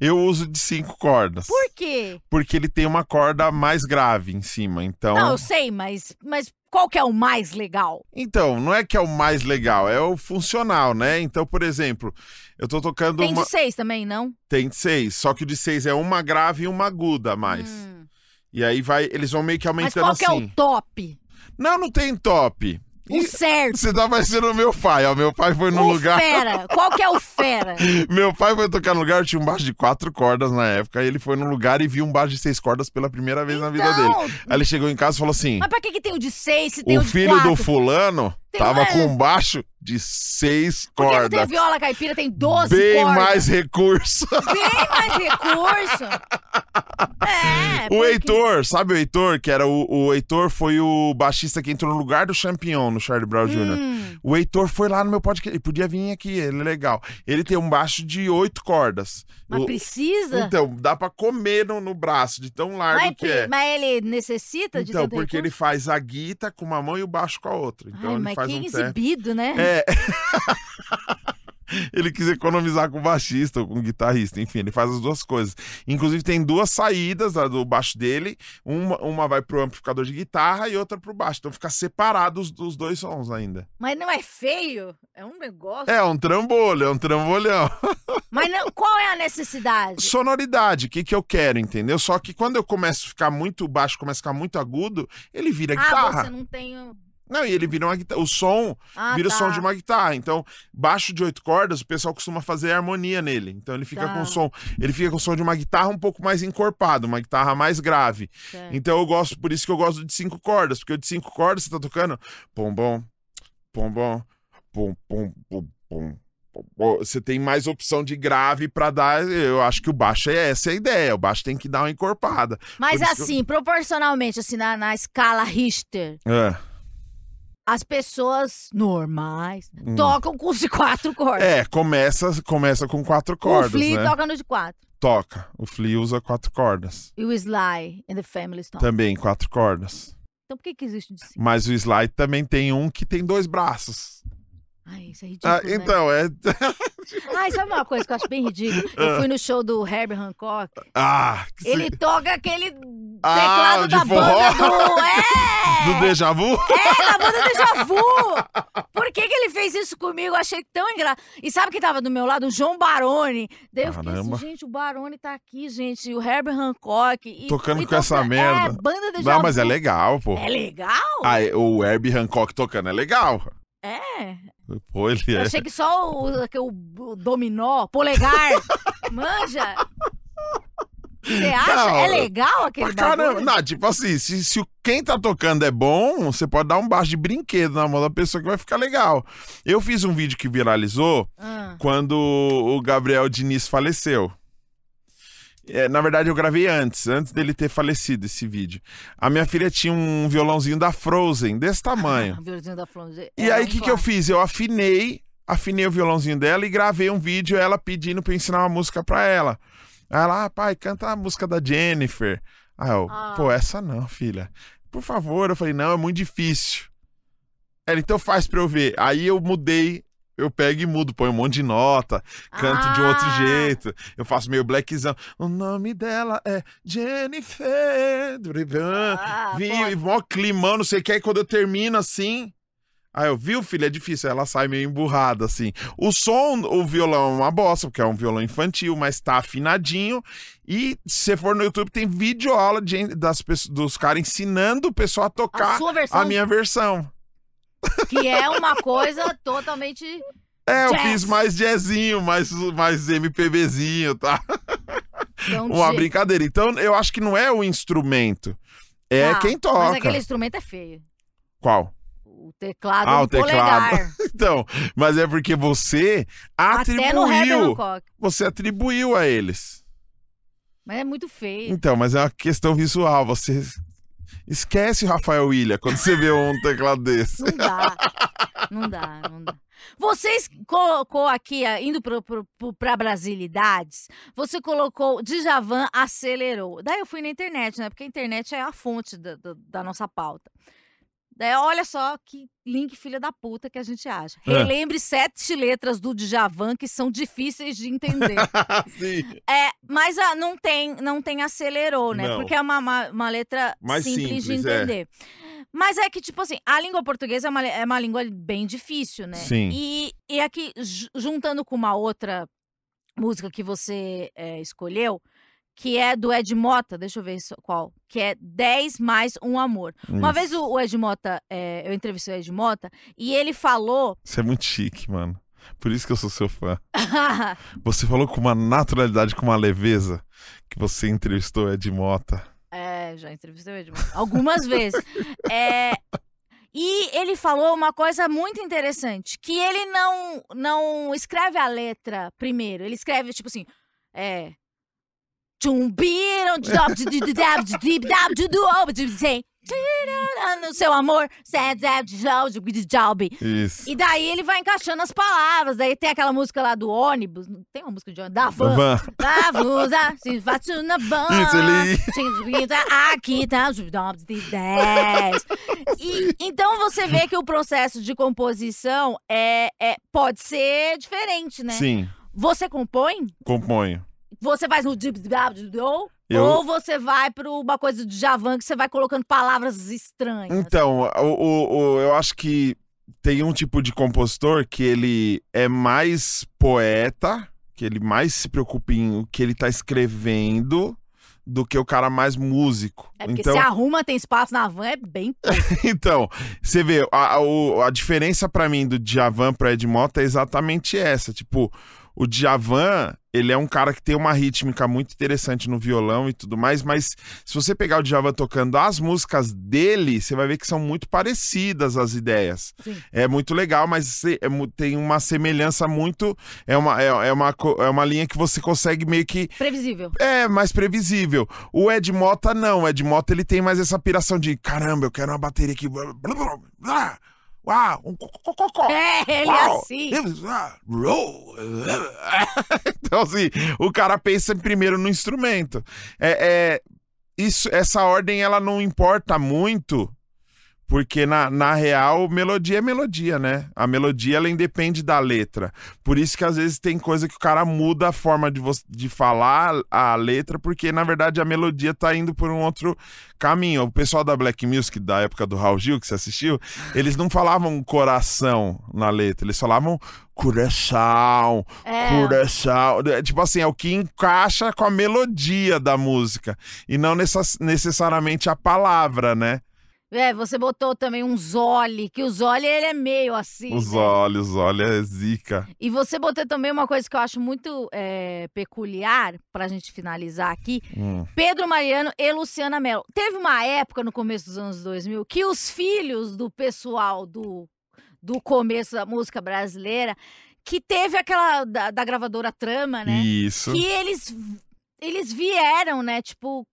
B: Eu uso de cinco cordas.
A: Por quê?
B: Porque ele tem uma corda mais grave em cima. Então,
A: Não, eu sei, mas, mas qual que é o mais legal?
B: então, não é que é o mais legal, é o funcional, né? Então, por exemplo, eu tô tocando
A: Tem
B: uma.
A: de seis também, não?
B: Tem de seis, só que o de seis é uma grave e uma aguda a mais.
A: Hum.
B: E aí vai, eles vão meio que
A: Mas
B: aumentando
A: qual que é
B: assim.
A: o top?
B: Não, não tem top.
A: O certo?
B: Você tá parecendo o meu pai, ó. Meu pai foi no
A: o
B: lugar.
A: fera? Qual que é o fera?
B: Meu pai foi tocar no lugar, tinha um baixo de quatro cordas na época. Ele foi num lugar e viu um baixo de seis cordas pela primeira vez na vida dele.
A: Então,
B: Aí ele chegou em casa e falou assim:
A: Mas pra que, que tem o de seis se tem o,
B: O
A: de
B: filho
A: quatro?
B: do fulano
A: Tem-
B: tava com um baixo de seis
A: Por que não tem
B: cordas.
A: viola caipira? Tem 12
B: Bem
A: cordas.
B: mais recurso.
A: Bem mais recurso. É.
B: O
A: porque-
B: Heitor, sabe o Heitor? Que era o, o Heitor foi o baixista que entrou no lugar do Champion no Charlie Brown Jr.
A: Hum,
B: O Heitor foi lá no meu podcast. Ele podia vir aqui, ele é legal. Ele tem um baixo de oito cordas.
A: mas
B: O-
A: precisa?
B: Então, dá pra comer no, no braço, de tão largo
A: mas,
B: que é.
A: mas ele necessita de
B: Então, porque ele
A: recurso?
B: faz a guita com uma mão e o baixo com a outra. Então
A: Ai,
B: ele
A: mas
B: faz
A: que
B: um
A: exibido, né?
B: É. ele quis economizar com o baixista ou com o guitarrista. Enfim, ele faz as duas coisas. Inclusive, tem duas saídas do baixo dele. Uma, uma vai pro amplificador de guitarra e outra pro baixo. Então fica separado os, os dois sons ainda.
A: Mas não é feio? É um negócio.
B: É um trambolho, é um trambolhão.
A: Mas não, qual é a necessidade?
B: Sonoridade, o que, que eu quero, entendeu? Só que quando eu começo a ficar muito baixo, começa a ficar muito agudo, ele vira
A: ah,
B: guitarra.
A: você não tem.
B: Não, e ele vira uma guitarra. O som
A: Ah,
B: vira
A: tá.
B: o som de uma guitarra. Então, baixo de oito cordas, o pessoal costuma fazer harmonia nele. Então ele fica
A: Tá.
B: com o som. Ele fica com o som de uma guitarra um pouco mais encorpado, uma guitarra mais grave.
A: Certo.
B: Então eu gosto, por isso que eu gosto de cinco cordas, porque o de cinco cordas você tá tocando pom bom, pom bom, pom pom pom pom. Você tem mais opção de grave pra dar. Eu acho que o baixo é essa a ideia. O baixo tem que dar uma encorpada.
A: Mas
B: que eu-
A: assim, proporcionalmente, assim, na, na escala Richter,
B: É.
A: as pessoas normais
B: Hum.
A: tocam com os de quatro cordas.
B: É, começa, começa com quatro cordas,
A: o Flea
B: né?
A: toca no de quatro.
B: Toca. O Flea usa quatro cordas.
A: E o Sly and the Family Stone.
B: Também quatro cordas.
A: Então por que, que existe um de cinco?
B: Mas o Slide também tem um que tem dois braços.
A: Ai, isso é ridículo.
B: Ah,
A: né?
B: então, é.
A: Ai, sabe uma coisa que eu acho bem ridículo? Eu fui no show do Herbie Hancock.
B: Ah, que se-
A: Ele toca aquele
B: Ah,
A: teclado
B: de
A: da
B: forró?
A: banda do. É!
B: do déjà vu?
A: É, da banda Deja Vu! Por que, que ele fez isso comigo? Eu achei tão engraçado. E sabe quem tava do meu lado? O João Baroni. Daí eu fiquei
B: Caramba.
A: assim, gente, o Baroni tá aqui, gente. O Herbie Hancock. E,
B: Tocando
A: e
B: com essa
A: toca-
B: merda.
A: É, banda Deja
B: Não, mas é
A: Vu.
B: legal, pô.
A: É legal?
B: Ah, o Herbie Hancock tocando é legal.
A: É.
B: Pô, ele
A: Eu
B: é.
A: achei que só o, o, o dominó, polegar, manja. Você acha?
B: Não,
A: é legal aquele
B: caramba. Não, tipo assim, se, se quem tá tocando é bom, você pode dar um baixo de brinquedo na mão da pessoa que vai ficar legal. Eu fiz um vídeo que viralizou
A: Ah,
B: quando o Gabriel Diniz faleceu. É, na verdade, eu gravei antes, antes dele ter falecido esse vídeo. A minha filha tinha um violãozinho da Frozen, desse tamanho.
A: violãozinho da Flonge.
B: E aí, o que, que eu fiz? Eu afinei, afinei o violãozinho dela e gravei um vídeo ela pedindo pra eu ensinar uma música pra ela. Aí ela, ah, pai, canta a música da Jennifer. Aí eu,
A: Ah.
B: pô, essa não, filha. Por favor. Eu falei, não, é muito difícil. Ela, então faz pra eu ver. Aí eu mudei, eu pego e mudo, põe um monte de nota, canto de outro
A: Ah.
B: jeito. Eu faço meio blackzão. O nome dela é Jennifer. Durivan.
A: Ah,
B: Vi, e mó climão, não sei o que. Aí quando eu termino assim. Aí eu, viu, filho, é difícil. Ela sai meio emburrada, assim. O som, o violão é uma bosta, porque é um violão infantil, mas tá afinadinho. E se você for no YouTube, tem videoaula de, das, dos caras ensinando o pessoal a
A: A
B: tocar
A: versão,
B: a minha versão.
A: Que é uma coisa totalmente.
B: É, eu
A: Jazz.
B: fiz mais jazzinho, mais, mais MPBzinho, tá?
A: Então,
B: Uma
A: de-
B: brincadeira. Então, eu acho que não é o instrumento. É
A: Ah,
B: quem toca.
A: Mas aquele instrumento é feio.
B: Qual?
A: O teclado
B: Ah, o teclado.
A: polegar.
B: Então, mas é porque você atribuiu. Você atribuiu a eles.
A: Mas é muito feio.
B: Então, mas é uma questão visual. Você esquece Rafael William quando você vê um teclado desse.
A: Não dá. Não dá, não dá. Vocês colocou aqui, ah, indo pra Brasilidades, você colocou Djavan acelerou. Daí eu fui na internet, né? Porque a internet é a fonte da, da, da nossa pauta. Daí olha só que link filha da puta que a gente acha.
B: É.
A: Relembre sete letras do Djavan que são difíceis de entender. É, mas ah, não tem, não tem acelerou, né?
B: Não.
A: Porque é uma, uma, uma letra
B: Mais
A: simples, de
B: simples, é.
A: entender. Mas é que, tipo assim, a língua portuguesa é uma, é uma língua bem difícil, né?
B: Sim.
A: E, e aqui, ju- juntando com uma outra música que você é, escolheu, que é do Ed Mota, deixa eu ver isso- qual, que é 10 mais um amor. Uma
B: Hum,
A: vez o, o Ed Mota, é, eu entrevistei o Ed Mota, e ele falou.
B: Você é muito chique, mano. Por isso que eu sou seu fã. Você falou com uma naturalidade, com uma leveza, que você entrevistou Ed Mota.
A: É, já entrevistei o Edmond algumas vezes. É, e ele falou uma coisa muito interessante, que ele não não escreve a letra primeiro, ele escreve tipo assim, é Chumbiram, no seu amor.
B: Isso.
A: E daí ele vai encaixando as palavras. Daí tem aquela música lá do ônibus. não Tem uma música de ônibus? Da van.
B: Van.
A: Da van, se faz na van.
B: Isso, ele-
A: Aqui tá os nomes de 10. E, então você vê que o processo de composição é, é, pode ser diferente, né?
B: Sim,
A: Você compõe?
B: componho.
A: Você faz ou
B: Eu-
A: ou você vai para uma coisa de Javan que você vai colocando palavras estranhas.
B: Então, o, o- o- eu acho que tem um tipo de compositor que ele é mais poeta, que ele mais se preocupa em o que ele tá escrevendo do que o cara mais músico.
A: É porque
B: então,
A: se arruma, tem espaço na van, é bem
B: então, você vê, a, a, a diferença pra mim do Djavan pro Ed Mota é exatamente essa. Tipo, o Djavan, ele é um cara que tem uma rítmica muito interessante no violão e tudo mais, mas se você pegar o Djavan tocando as músicas dele, você vai ver que são muito parecidas as ideias.
A: Sim.
B: É muito legal, mas é tem uma semelhança muito. É uma, é, é uma, é uma linha que você consegue meio que
A: previsível.
B: é mais previsível. O Ed Mota não. O Ed Mota ele tem mais essa piração de caramba, eu quero uma bateria aqui. blá, blá, blá, blá, Uau, um.
A: É, ele é
B: Uau,
A: assim.
B: ah. Então, assim, o cara pensa primeiro no instrumento. É, é, isso, essa ordem ela não importa muito, porque na, na real, melodia é melodia, né? A melodia ela independe da letra. Por isso que às vezes tem coisa que o cara muda a forma de, de falar a letra, porque na verdade a melodia tá indo por um outro caminho. O pessoal da Black Music, da época do Raul Gil, que você assistiu, eles não falavam coração na letra, eles falavam coração,
A: É.
B: coração. É, Tipo assim, é o que encaixa com a melodia da música e não necess- necessariamente a palavra, né?
A: É, você botou também um Zoli, que o Zoli ele é meio assim.
B: Os
A: né?
B: olhos, os olhos é zica.
A: E você botou também uma coisa que eu acho muito é, peculiar, pra gente finalizar aqui.
B: Hum.
A: Pedro Mariano e Luciana Mello. Teve uma época no começo dos anos 2000 que os filhos do pessoal do, do começo da música brasileira, que teve aquela da, da gravadora Trama, né?
B: Isso.
A: Que eles, eles vieram, né? Tipo,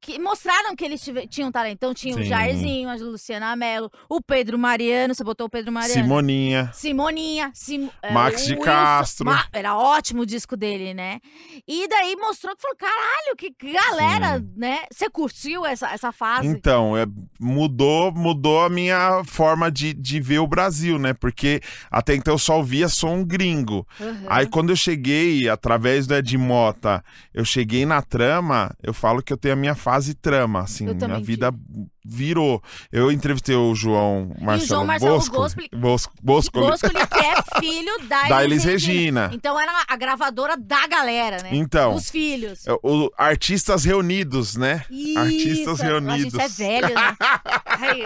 A: que mostraram que eles tive- tinham talento. Então tinha o
B: Sim.
A: Jairzinho, a Luciana Mello, o Pedro Mariano, você botou o Pedro Mariano.
B: Simoninha.
A: Simoninha, Sim, é,
B: Max
A: o
B: de
A: Wilson.
B: Castro.
A: Ma- era ótimo o disco dele, né? E daí mostrou que falou: caralho, que galera, né? Você curtiu essa, essa fase?
B: Então, é, mudou, mudou a minha forma de, de ver o Brasil, né? Porque até então eu só ouvia som gringo.
A: Uhum.
B: Aí quando eu cheguei, através do Ed Mota, eu cheguei na trama, eu falo que eu tenho a minha fase trama, assim,
A: também
B: vida virou. Eu entrevistei o João Marcelo,
A: João Marcelo
B: Bosco,
A: Gospel-
B: Bosco, Bosco,
A: Boscoli, que é filho da,
B: da
A: Elis
B: Elis Regina.
A: Então era a gravadora da galera, né?
B: Então,
A: Os filhos.
B: é, o- artistas reunidos, né? Artistas
A: Isso,
B: reunidos.
A: A gente é velho, né? Ai,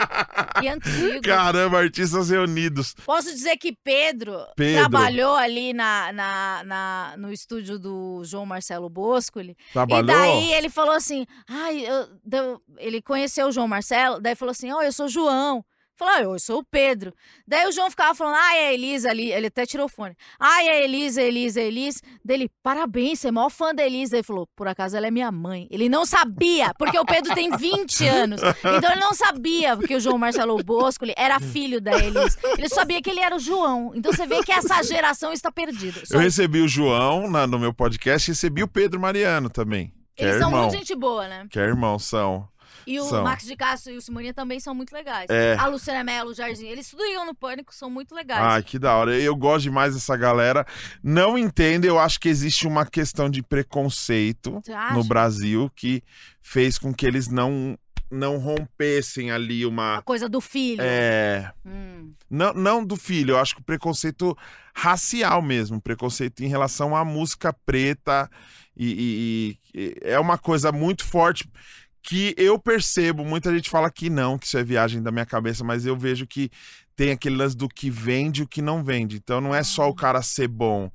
A: que antigo.
B: Caramba, artistas reunidos.
A: Posso dizer que Pedro,
B: Pedro.
A: trabalhou ali na, na, na- no estúdio do João Marcelo Boscoli.
B: Trabalhou?
A: E daí ele falou assim: ai, eu- ele conheceu o João Marcelo, daí falou assim: ó, eu sou João. Falou, ah, eu sou o Pedro. Daí o João ficava falando, ai, a Elisa ali, ele até tirou o fone. Ai, a Elisa, Elisa, Elisa. Dele, parabéns, você é maior fã da Elisa. Ele falou, por acaso ela é minha mãe. Ele não sabia, porque o Pedro tem 20 anos. Então ele não sabia que o João Marcelo Bosco ele era filho da Elisa. Ele sabia que ele era o João. Então você vê que essa geração está perdida. Só-
B: Eu recebi o João na- no meu podcast e recebi o Pedro Mariano também. Que
A: Eles
B: é
A: são
B: irmão.
A: muito gente boa, né?
B: Que é irmão, são.
A: E o
B: São.
A: Max de Castro e o Simoninha também são muito legais.
B: É.
A: A Luciana Mello, o Jardim, eles tudo iam no Pânico, são muito legais.
B: Ah, que da hora. Eu gosto demais dessa galera. Não entendo, eu acho que existe uma questão de preconceito no Brasil que fez com que eles não, não rompessem ali
A: A
B: uma.
A: coisa do filho.
B: É.
A: Hum.
B: Não, não do filho, eu acho que o preconceito racial mesmo, preconceito em relação à música preta e, e- e é uma coisa muito forte que eu percebo, muita gente fala que não, que isso é viagem da minha cabeça, mas eu vejo que tem aquele lance do que vende e o que não vende. Então não é só o cara ser bom,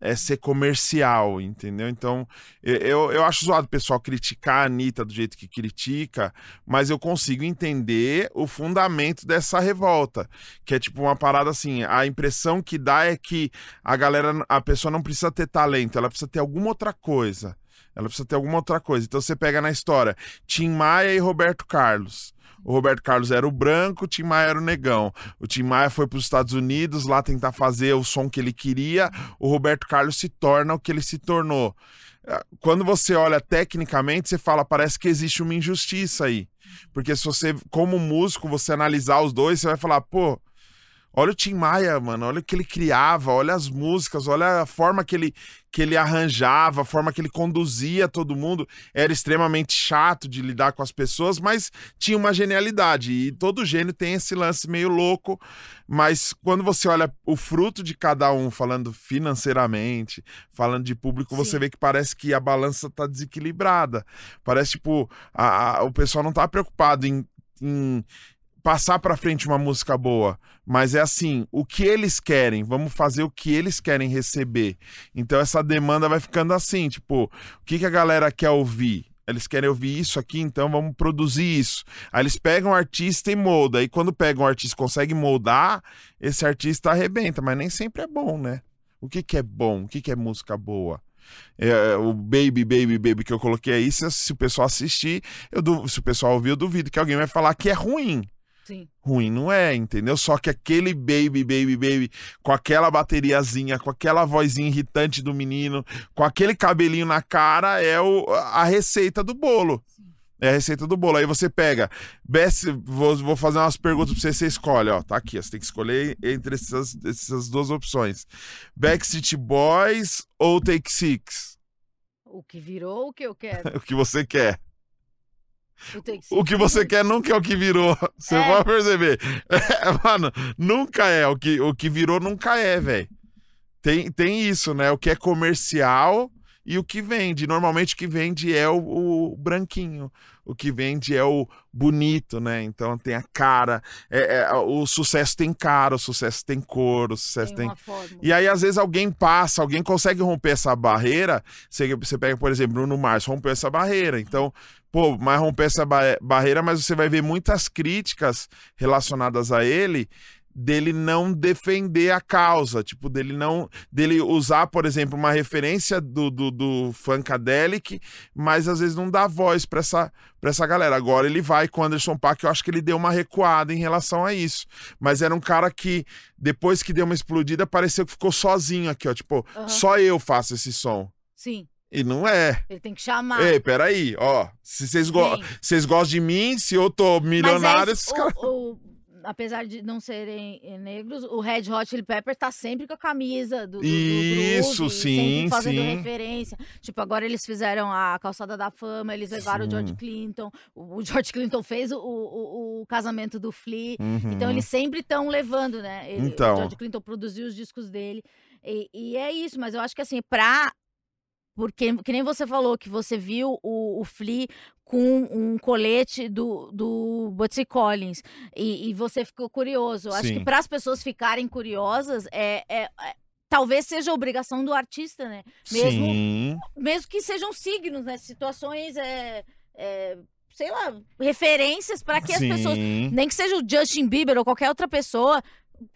B: é ser comercial, entendeu? Então eu, eu, eu acho zoado o pessoal criticar a Anitta do jeito que critica, mas eu consigo entender o fundamento dessa revolta. Que é tipo uma parada assim, a impressão que dá é que a galera, a pessoa não precisa ter talento, ela precisa ter alguma outra coisa. Ela precisa ter alguma outra coisa. Então você pega na história Tim Maia e Roberto Carlos. O Roberto Carlos era o branco, o Tim Maia era o negão. O Tim Maia foi para os Estados Unidos lá tentar fazer o som que ele queria. O Roberto Carlos se torna o que ele se tornou. Ah, Quando você olha tecnicamente, você fala, parece que existe uma injustiça aí. Porque se você, como músico, você analisar os dois, você vai falar, pô, olha o Tim Maia, mano, olha o que ele criava, olha as músicas, olha a forma que ele, que ele arranjava, a forma que ele conduzia todo mundo. Era extremamente chato de lidar com as pessoas, mas tinha uma genialidade. E todo gênio tem esse lance meio louco, mas quando você olha o fruto de cada um, falando financeiramente, falando de público, você
A: Sim.
B: vê que parece que a balança tá desequilibrada. Parece, tipo, a- a- o pessoal não tá preocupado em- em passar pra frente uma música boa, mas é assim, o que eles querem, vamos fazer o que eles querem receber. Então essa demanda vai ficando assim, tipo, o que, que a galera quer ouvir? Eles querem ouvir isso aqui, então vamos produzir isso. Aí eles pegam o artista e molda. Aí quando pegam um artista e conseguem moldar, esse artista arrebenta, mas nem sempre é bom, né? O que, que é bom? O que, que é música boa? É, o Baby, Baby, Baby que eu coloquei aí, se, se o pessoal assistir, eu se o pessoal ouvir, eu duvido que alguém vai falar que é ruim
A: Sim.
B: ruim, não é, entendeu? Só que aquele baby, baby, baby, com aquela bateriazinha, com aquela vozinha irritante do menino, com aquele cabelinho na cara, é o, a receita do bolo. É a receita do bolo. Aí você pega, best, vou, vou fazer umas perguntas pra você, você escolhe, ó, tá aqui, ó, você tem que escolher entre essas, essas duas opções. Backstreet Boys ou Take Six?
A: O que virou, o que eu quero.
B: O que você quer.
A: Eu tenho que ser-
B: O que você quer nunca é o que virou. Você
A: É.
B: pode perceber. mano, nunca é. O que, o que virou nunca é, velho. Tem, tem isso, né? O que é comercial e o que vende. Normalmente o que vende é o, o branquinho, o que vende é o bonito, né? Então tem a cara, é, é, o sucesso tem cara, o sucesso tem cor, o sucesso tem.
A: tem...
B: E aí, às vezes, alguém passa, alguém consegue romper essa barreira. Você, você pega, por exemplo, Bruno Mars, rompeu essa barreira. Então, pô, mas romper essa ba barreira, mas você vai ver muitas críticas relacionadas a ele dele não defender a causa, tipo, dele não. dele usar, por exemplo, uma referência do, do, do Funkadelic, mas às vezes não dá voz para essa, pra essa galera. Agora ele vai com o Anderson Paak, eu acho que ele deu uma recuada em relação a isso. Mas era um cara que, depois que deu uma explodida, pareceu que ficou sozinho aqui, ó. Tipo, uhum. só eu faço esse som.
A: Sim.
B: E não é.
A: Ele tem que chamar.
B: Ei, peraí, ó. Se vocês go gostam de mim, se eu tô milionário,
A: Mas é o, o apesar de não serem eh, negros, o Red Hot Chili Peppers tá sempre com a camisa do, do,
B: Isso,
A: do
B: sim,
A: fazendo
B: sim.
A: referência. Tipo, agora eles fizeram a Calçada da Fama, eles levaram sim. o George Clinton, o George Clinton fez o, o, o casamento do Flea,
B: uhum.
A: então eles sempre estão levando, né? Ele,
B: então.
A: O George Clinton produziu os discos dele, e, e é isso, mas eu acho que assim, pra porque, que nem você falou, que você viu o, o Flea com um colete do, do Bootsy Collins e, e, você ficou curioso. Sim. Acho que para as pessoas ficarem curiosas, é, é, é, talvez seja obrigação do artista, né? Mesmo,
B: Sim.
A: mesmo que sejam signos, né? Situações. É, é, sei lá, referências para que as
B: Sim.
A: pessoas, nem que seja o Justin Bieber ou qualquer outra pessoa,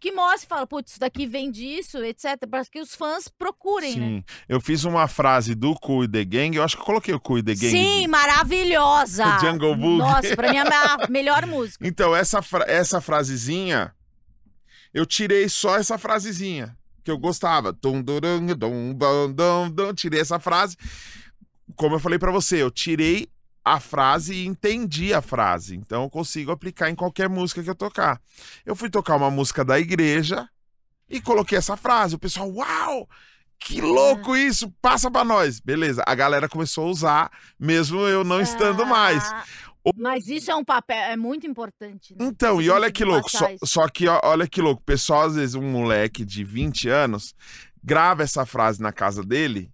A: que mostre, fala, putz, isso daqui vem disso, etc. Para que os fãs procurem,
B: Sim.
A: né?
B: Eu fiz uma frase do Cool The Gang, eu acho que eu coloquei o Cool The Gang.
A: Sim, maravilhosa!
B: Jungle Book.
A: Nossa, pra mim é a melhor música.
B: Então, essa, fra essa frasezinha, eu tirei só essa frasezinha, que eu gostava. Dum, dum, dum, dum, dum, tirei essa frase. Como eu falei para você, eu tirei a frase e entendi a frase. Então eu consigo aplicar em qualquer música que eu tocar. Eu fui tocar uma música da igreja e coloquei essa frase. O pessoal, uau! Que louco isso! Passa pra nós. Beleza. A galera começou a usar, mesmo eu não estando
A: Ah,
B: mais.
A: Mas isso é um papel, é muito importante. Né?
B: Então, e olha que louco. Só, só que olha que louco. O pessoal, às vezes, um moleque de 20 anos, grava essa frase na casa dele,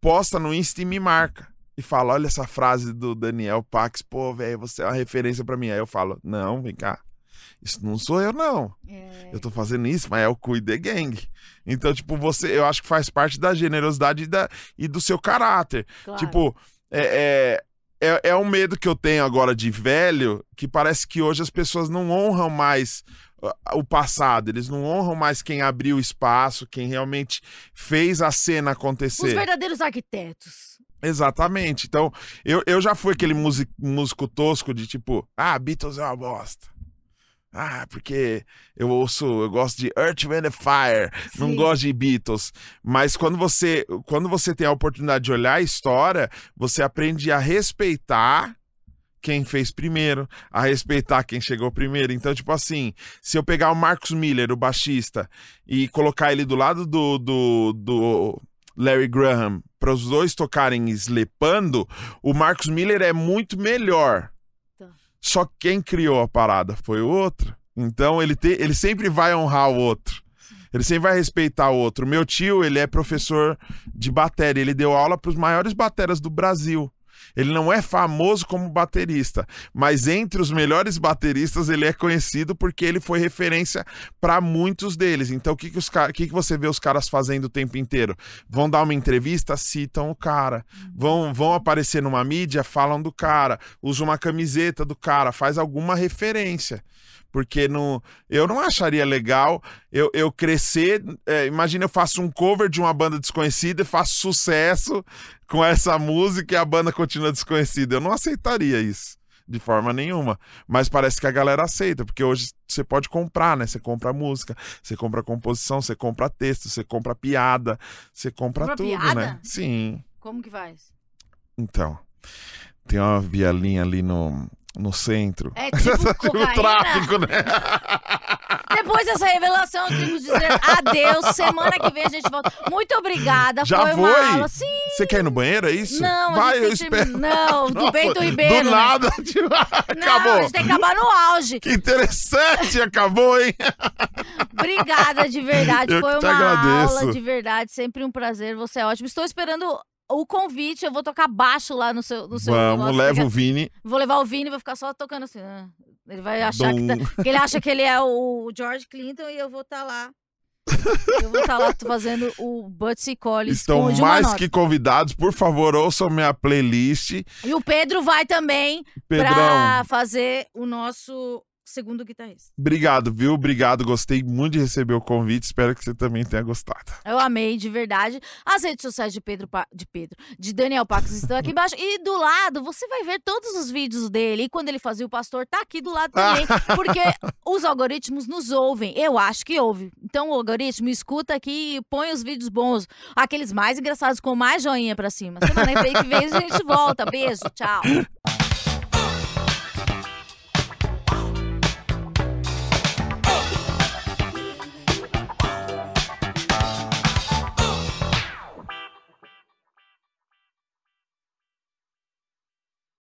B: posta no Insta e me marca. E fala: olha essa frase do Daniel Pax, pô, velho, você é uma referência pra mim. Aí eu falo: não, vem cá. Isso não sou eu, não.
A: É,
B: Eu tô fazendo isso, mas é o Cuide Gang. Então, tipo, você, eu acho que faz parte da generosidade e, da, e do seu caráter.
A: claro.
B: Tipo, é, é, é, é um medo que eu tenho agora de velho, que parece que hoje as pessoas não honram mais o passado, eles não honram mais quem abriu o espaço, quem realmente fez a cena
A: Os
B: acontecer.
A: verdadeiros arquitetos.
B: Exatamente. Então, eu, eu já fui aquele músico, músico tosco de tipo, ah, Beatles é uma bosta. Ah, porque eu ouço, eu gosto de Earth, Wind and Fire, não
A: Sim.
B: gosto de Beatles. Mas quando você, quando você tem a oportunidade de olhar a história, você aprende a respeitar quem fez primeiro, a respeitar quem chegou primeiro. Então, tipo assim, se eu pegar o Marcus Miller, o baixista, e colocar ele do lado do, do, do Larry Graham, para os dois tocarem slepando, o Marcus Miller é muito melhor.
A: Tá.
B: Só que quem criou a parada foi o outro. Então ele, te, ele sempre vai honrar o outro. Ele sempre vai respeitar o outro. Meu tio, ele é professor de bateria. Ele deu aula para os maiores bateras do Brasil. Ele não é famoso como baterista, mas entre os melhores bateristas ele é conhecido porque ele foi referência para muitos deles. Então o que que, os, que que você vê os caras fazendo o tempo inteiro? Vão dar uma entrevista, citam o cara. Vão, vão aparecer numa mídia, falam do cara. Usa uma camiseta do cara, faz alguma referência. Porque no, eu não acharia legal eu, eu crescer. é, imagina eu faço um cover de uma banda desconhecida e faço sucesso com essa música e a banda continua desconhecida. Eu não aceitaria isso de forma nenhuma. Mas parece que a galera aceita, porque hoje você pode comprar, né? Você compra música, você compra composição, você compra texto, você compra piada, você compra
A: Compra
B: tudo,
A: piada?
B: né? Sim.
A: Como que faz?
B: Então, tem uma vielinha ali no, no centro.
A: É tipo
B: Tipo
A: cocaína?
B: tráfico, né?
A: Depois dessa revelação, eu tenho que dizer adeus. Semana que vem a gente volta. Muito obrigada.
B: Já
A: foi? uma
B: foi?
A: aula. Sim,
B: Você quer ir no banheiro, é isso?
A: não.
B: Vai, eu espero.
A: terminar- Não, do Bento Ribeiro.
B: Do
A: né?
B: nada, tipo,
A: Não,
B: acabou.
A: a gente tem que acabar no auge.
B: Que interessante, acabou, hein?
A: Obrigada de verdade.
B: Eu
A: Foi uma
B: agradeço.
A: aula de verdade. Sempre um prazer. Você é ótimo. Estou esperando o convite, eu vou tocar baixo lá no seu, no seu
B: Vamos,
A: negócio,
B: leva o Vini.
A: Vou levar o Vini e vou ficar só tocando assim. ah. Ele vai achar que, tá- que ele acha que ele é o George Clinton e eu vou estar lá. Eu vou estar lá fazendo o Butsy Collins
B: Estão mais
A: nota.
B: que convidados. Por favor, ouçam minha playlist.
A: E o Pedro vai também pra fazer o nosso segundo guitarrista.
B: obrigado, viu? Obrigado. Gostei muito de receber o convite. Espero que você também tenha gostado.
A: Eu amei, de verdade. As redes sociais de Pedro, Pa- de Pedro, de Daniel Pax estão aqui embaixo. E do lado, você vai ver todos os vídeos dele. E quando ele fazia o pastor, tá aqui do lado também. Porque os algoritmos nos ouvem. Eu acho que ouve. Então, o algoritmo escuta aqui e põe os vídeos bons. Aqueles mais engraçados com mais joinha pra cima. Semana que vem a gente volta. Beijo, tchau.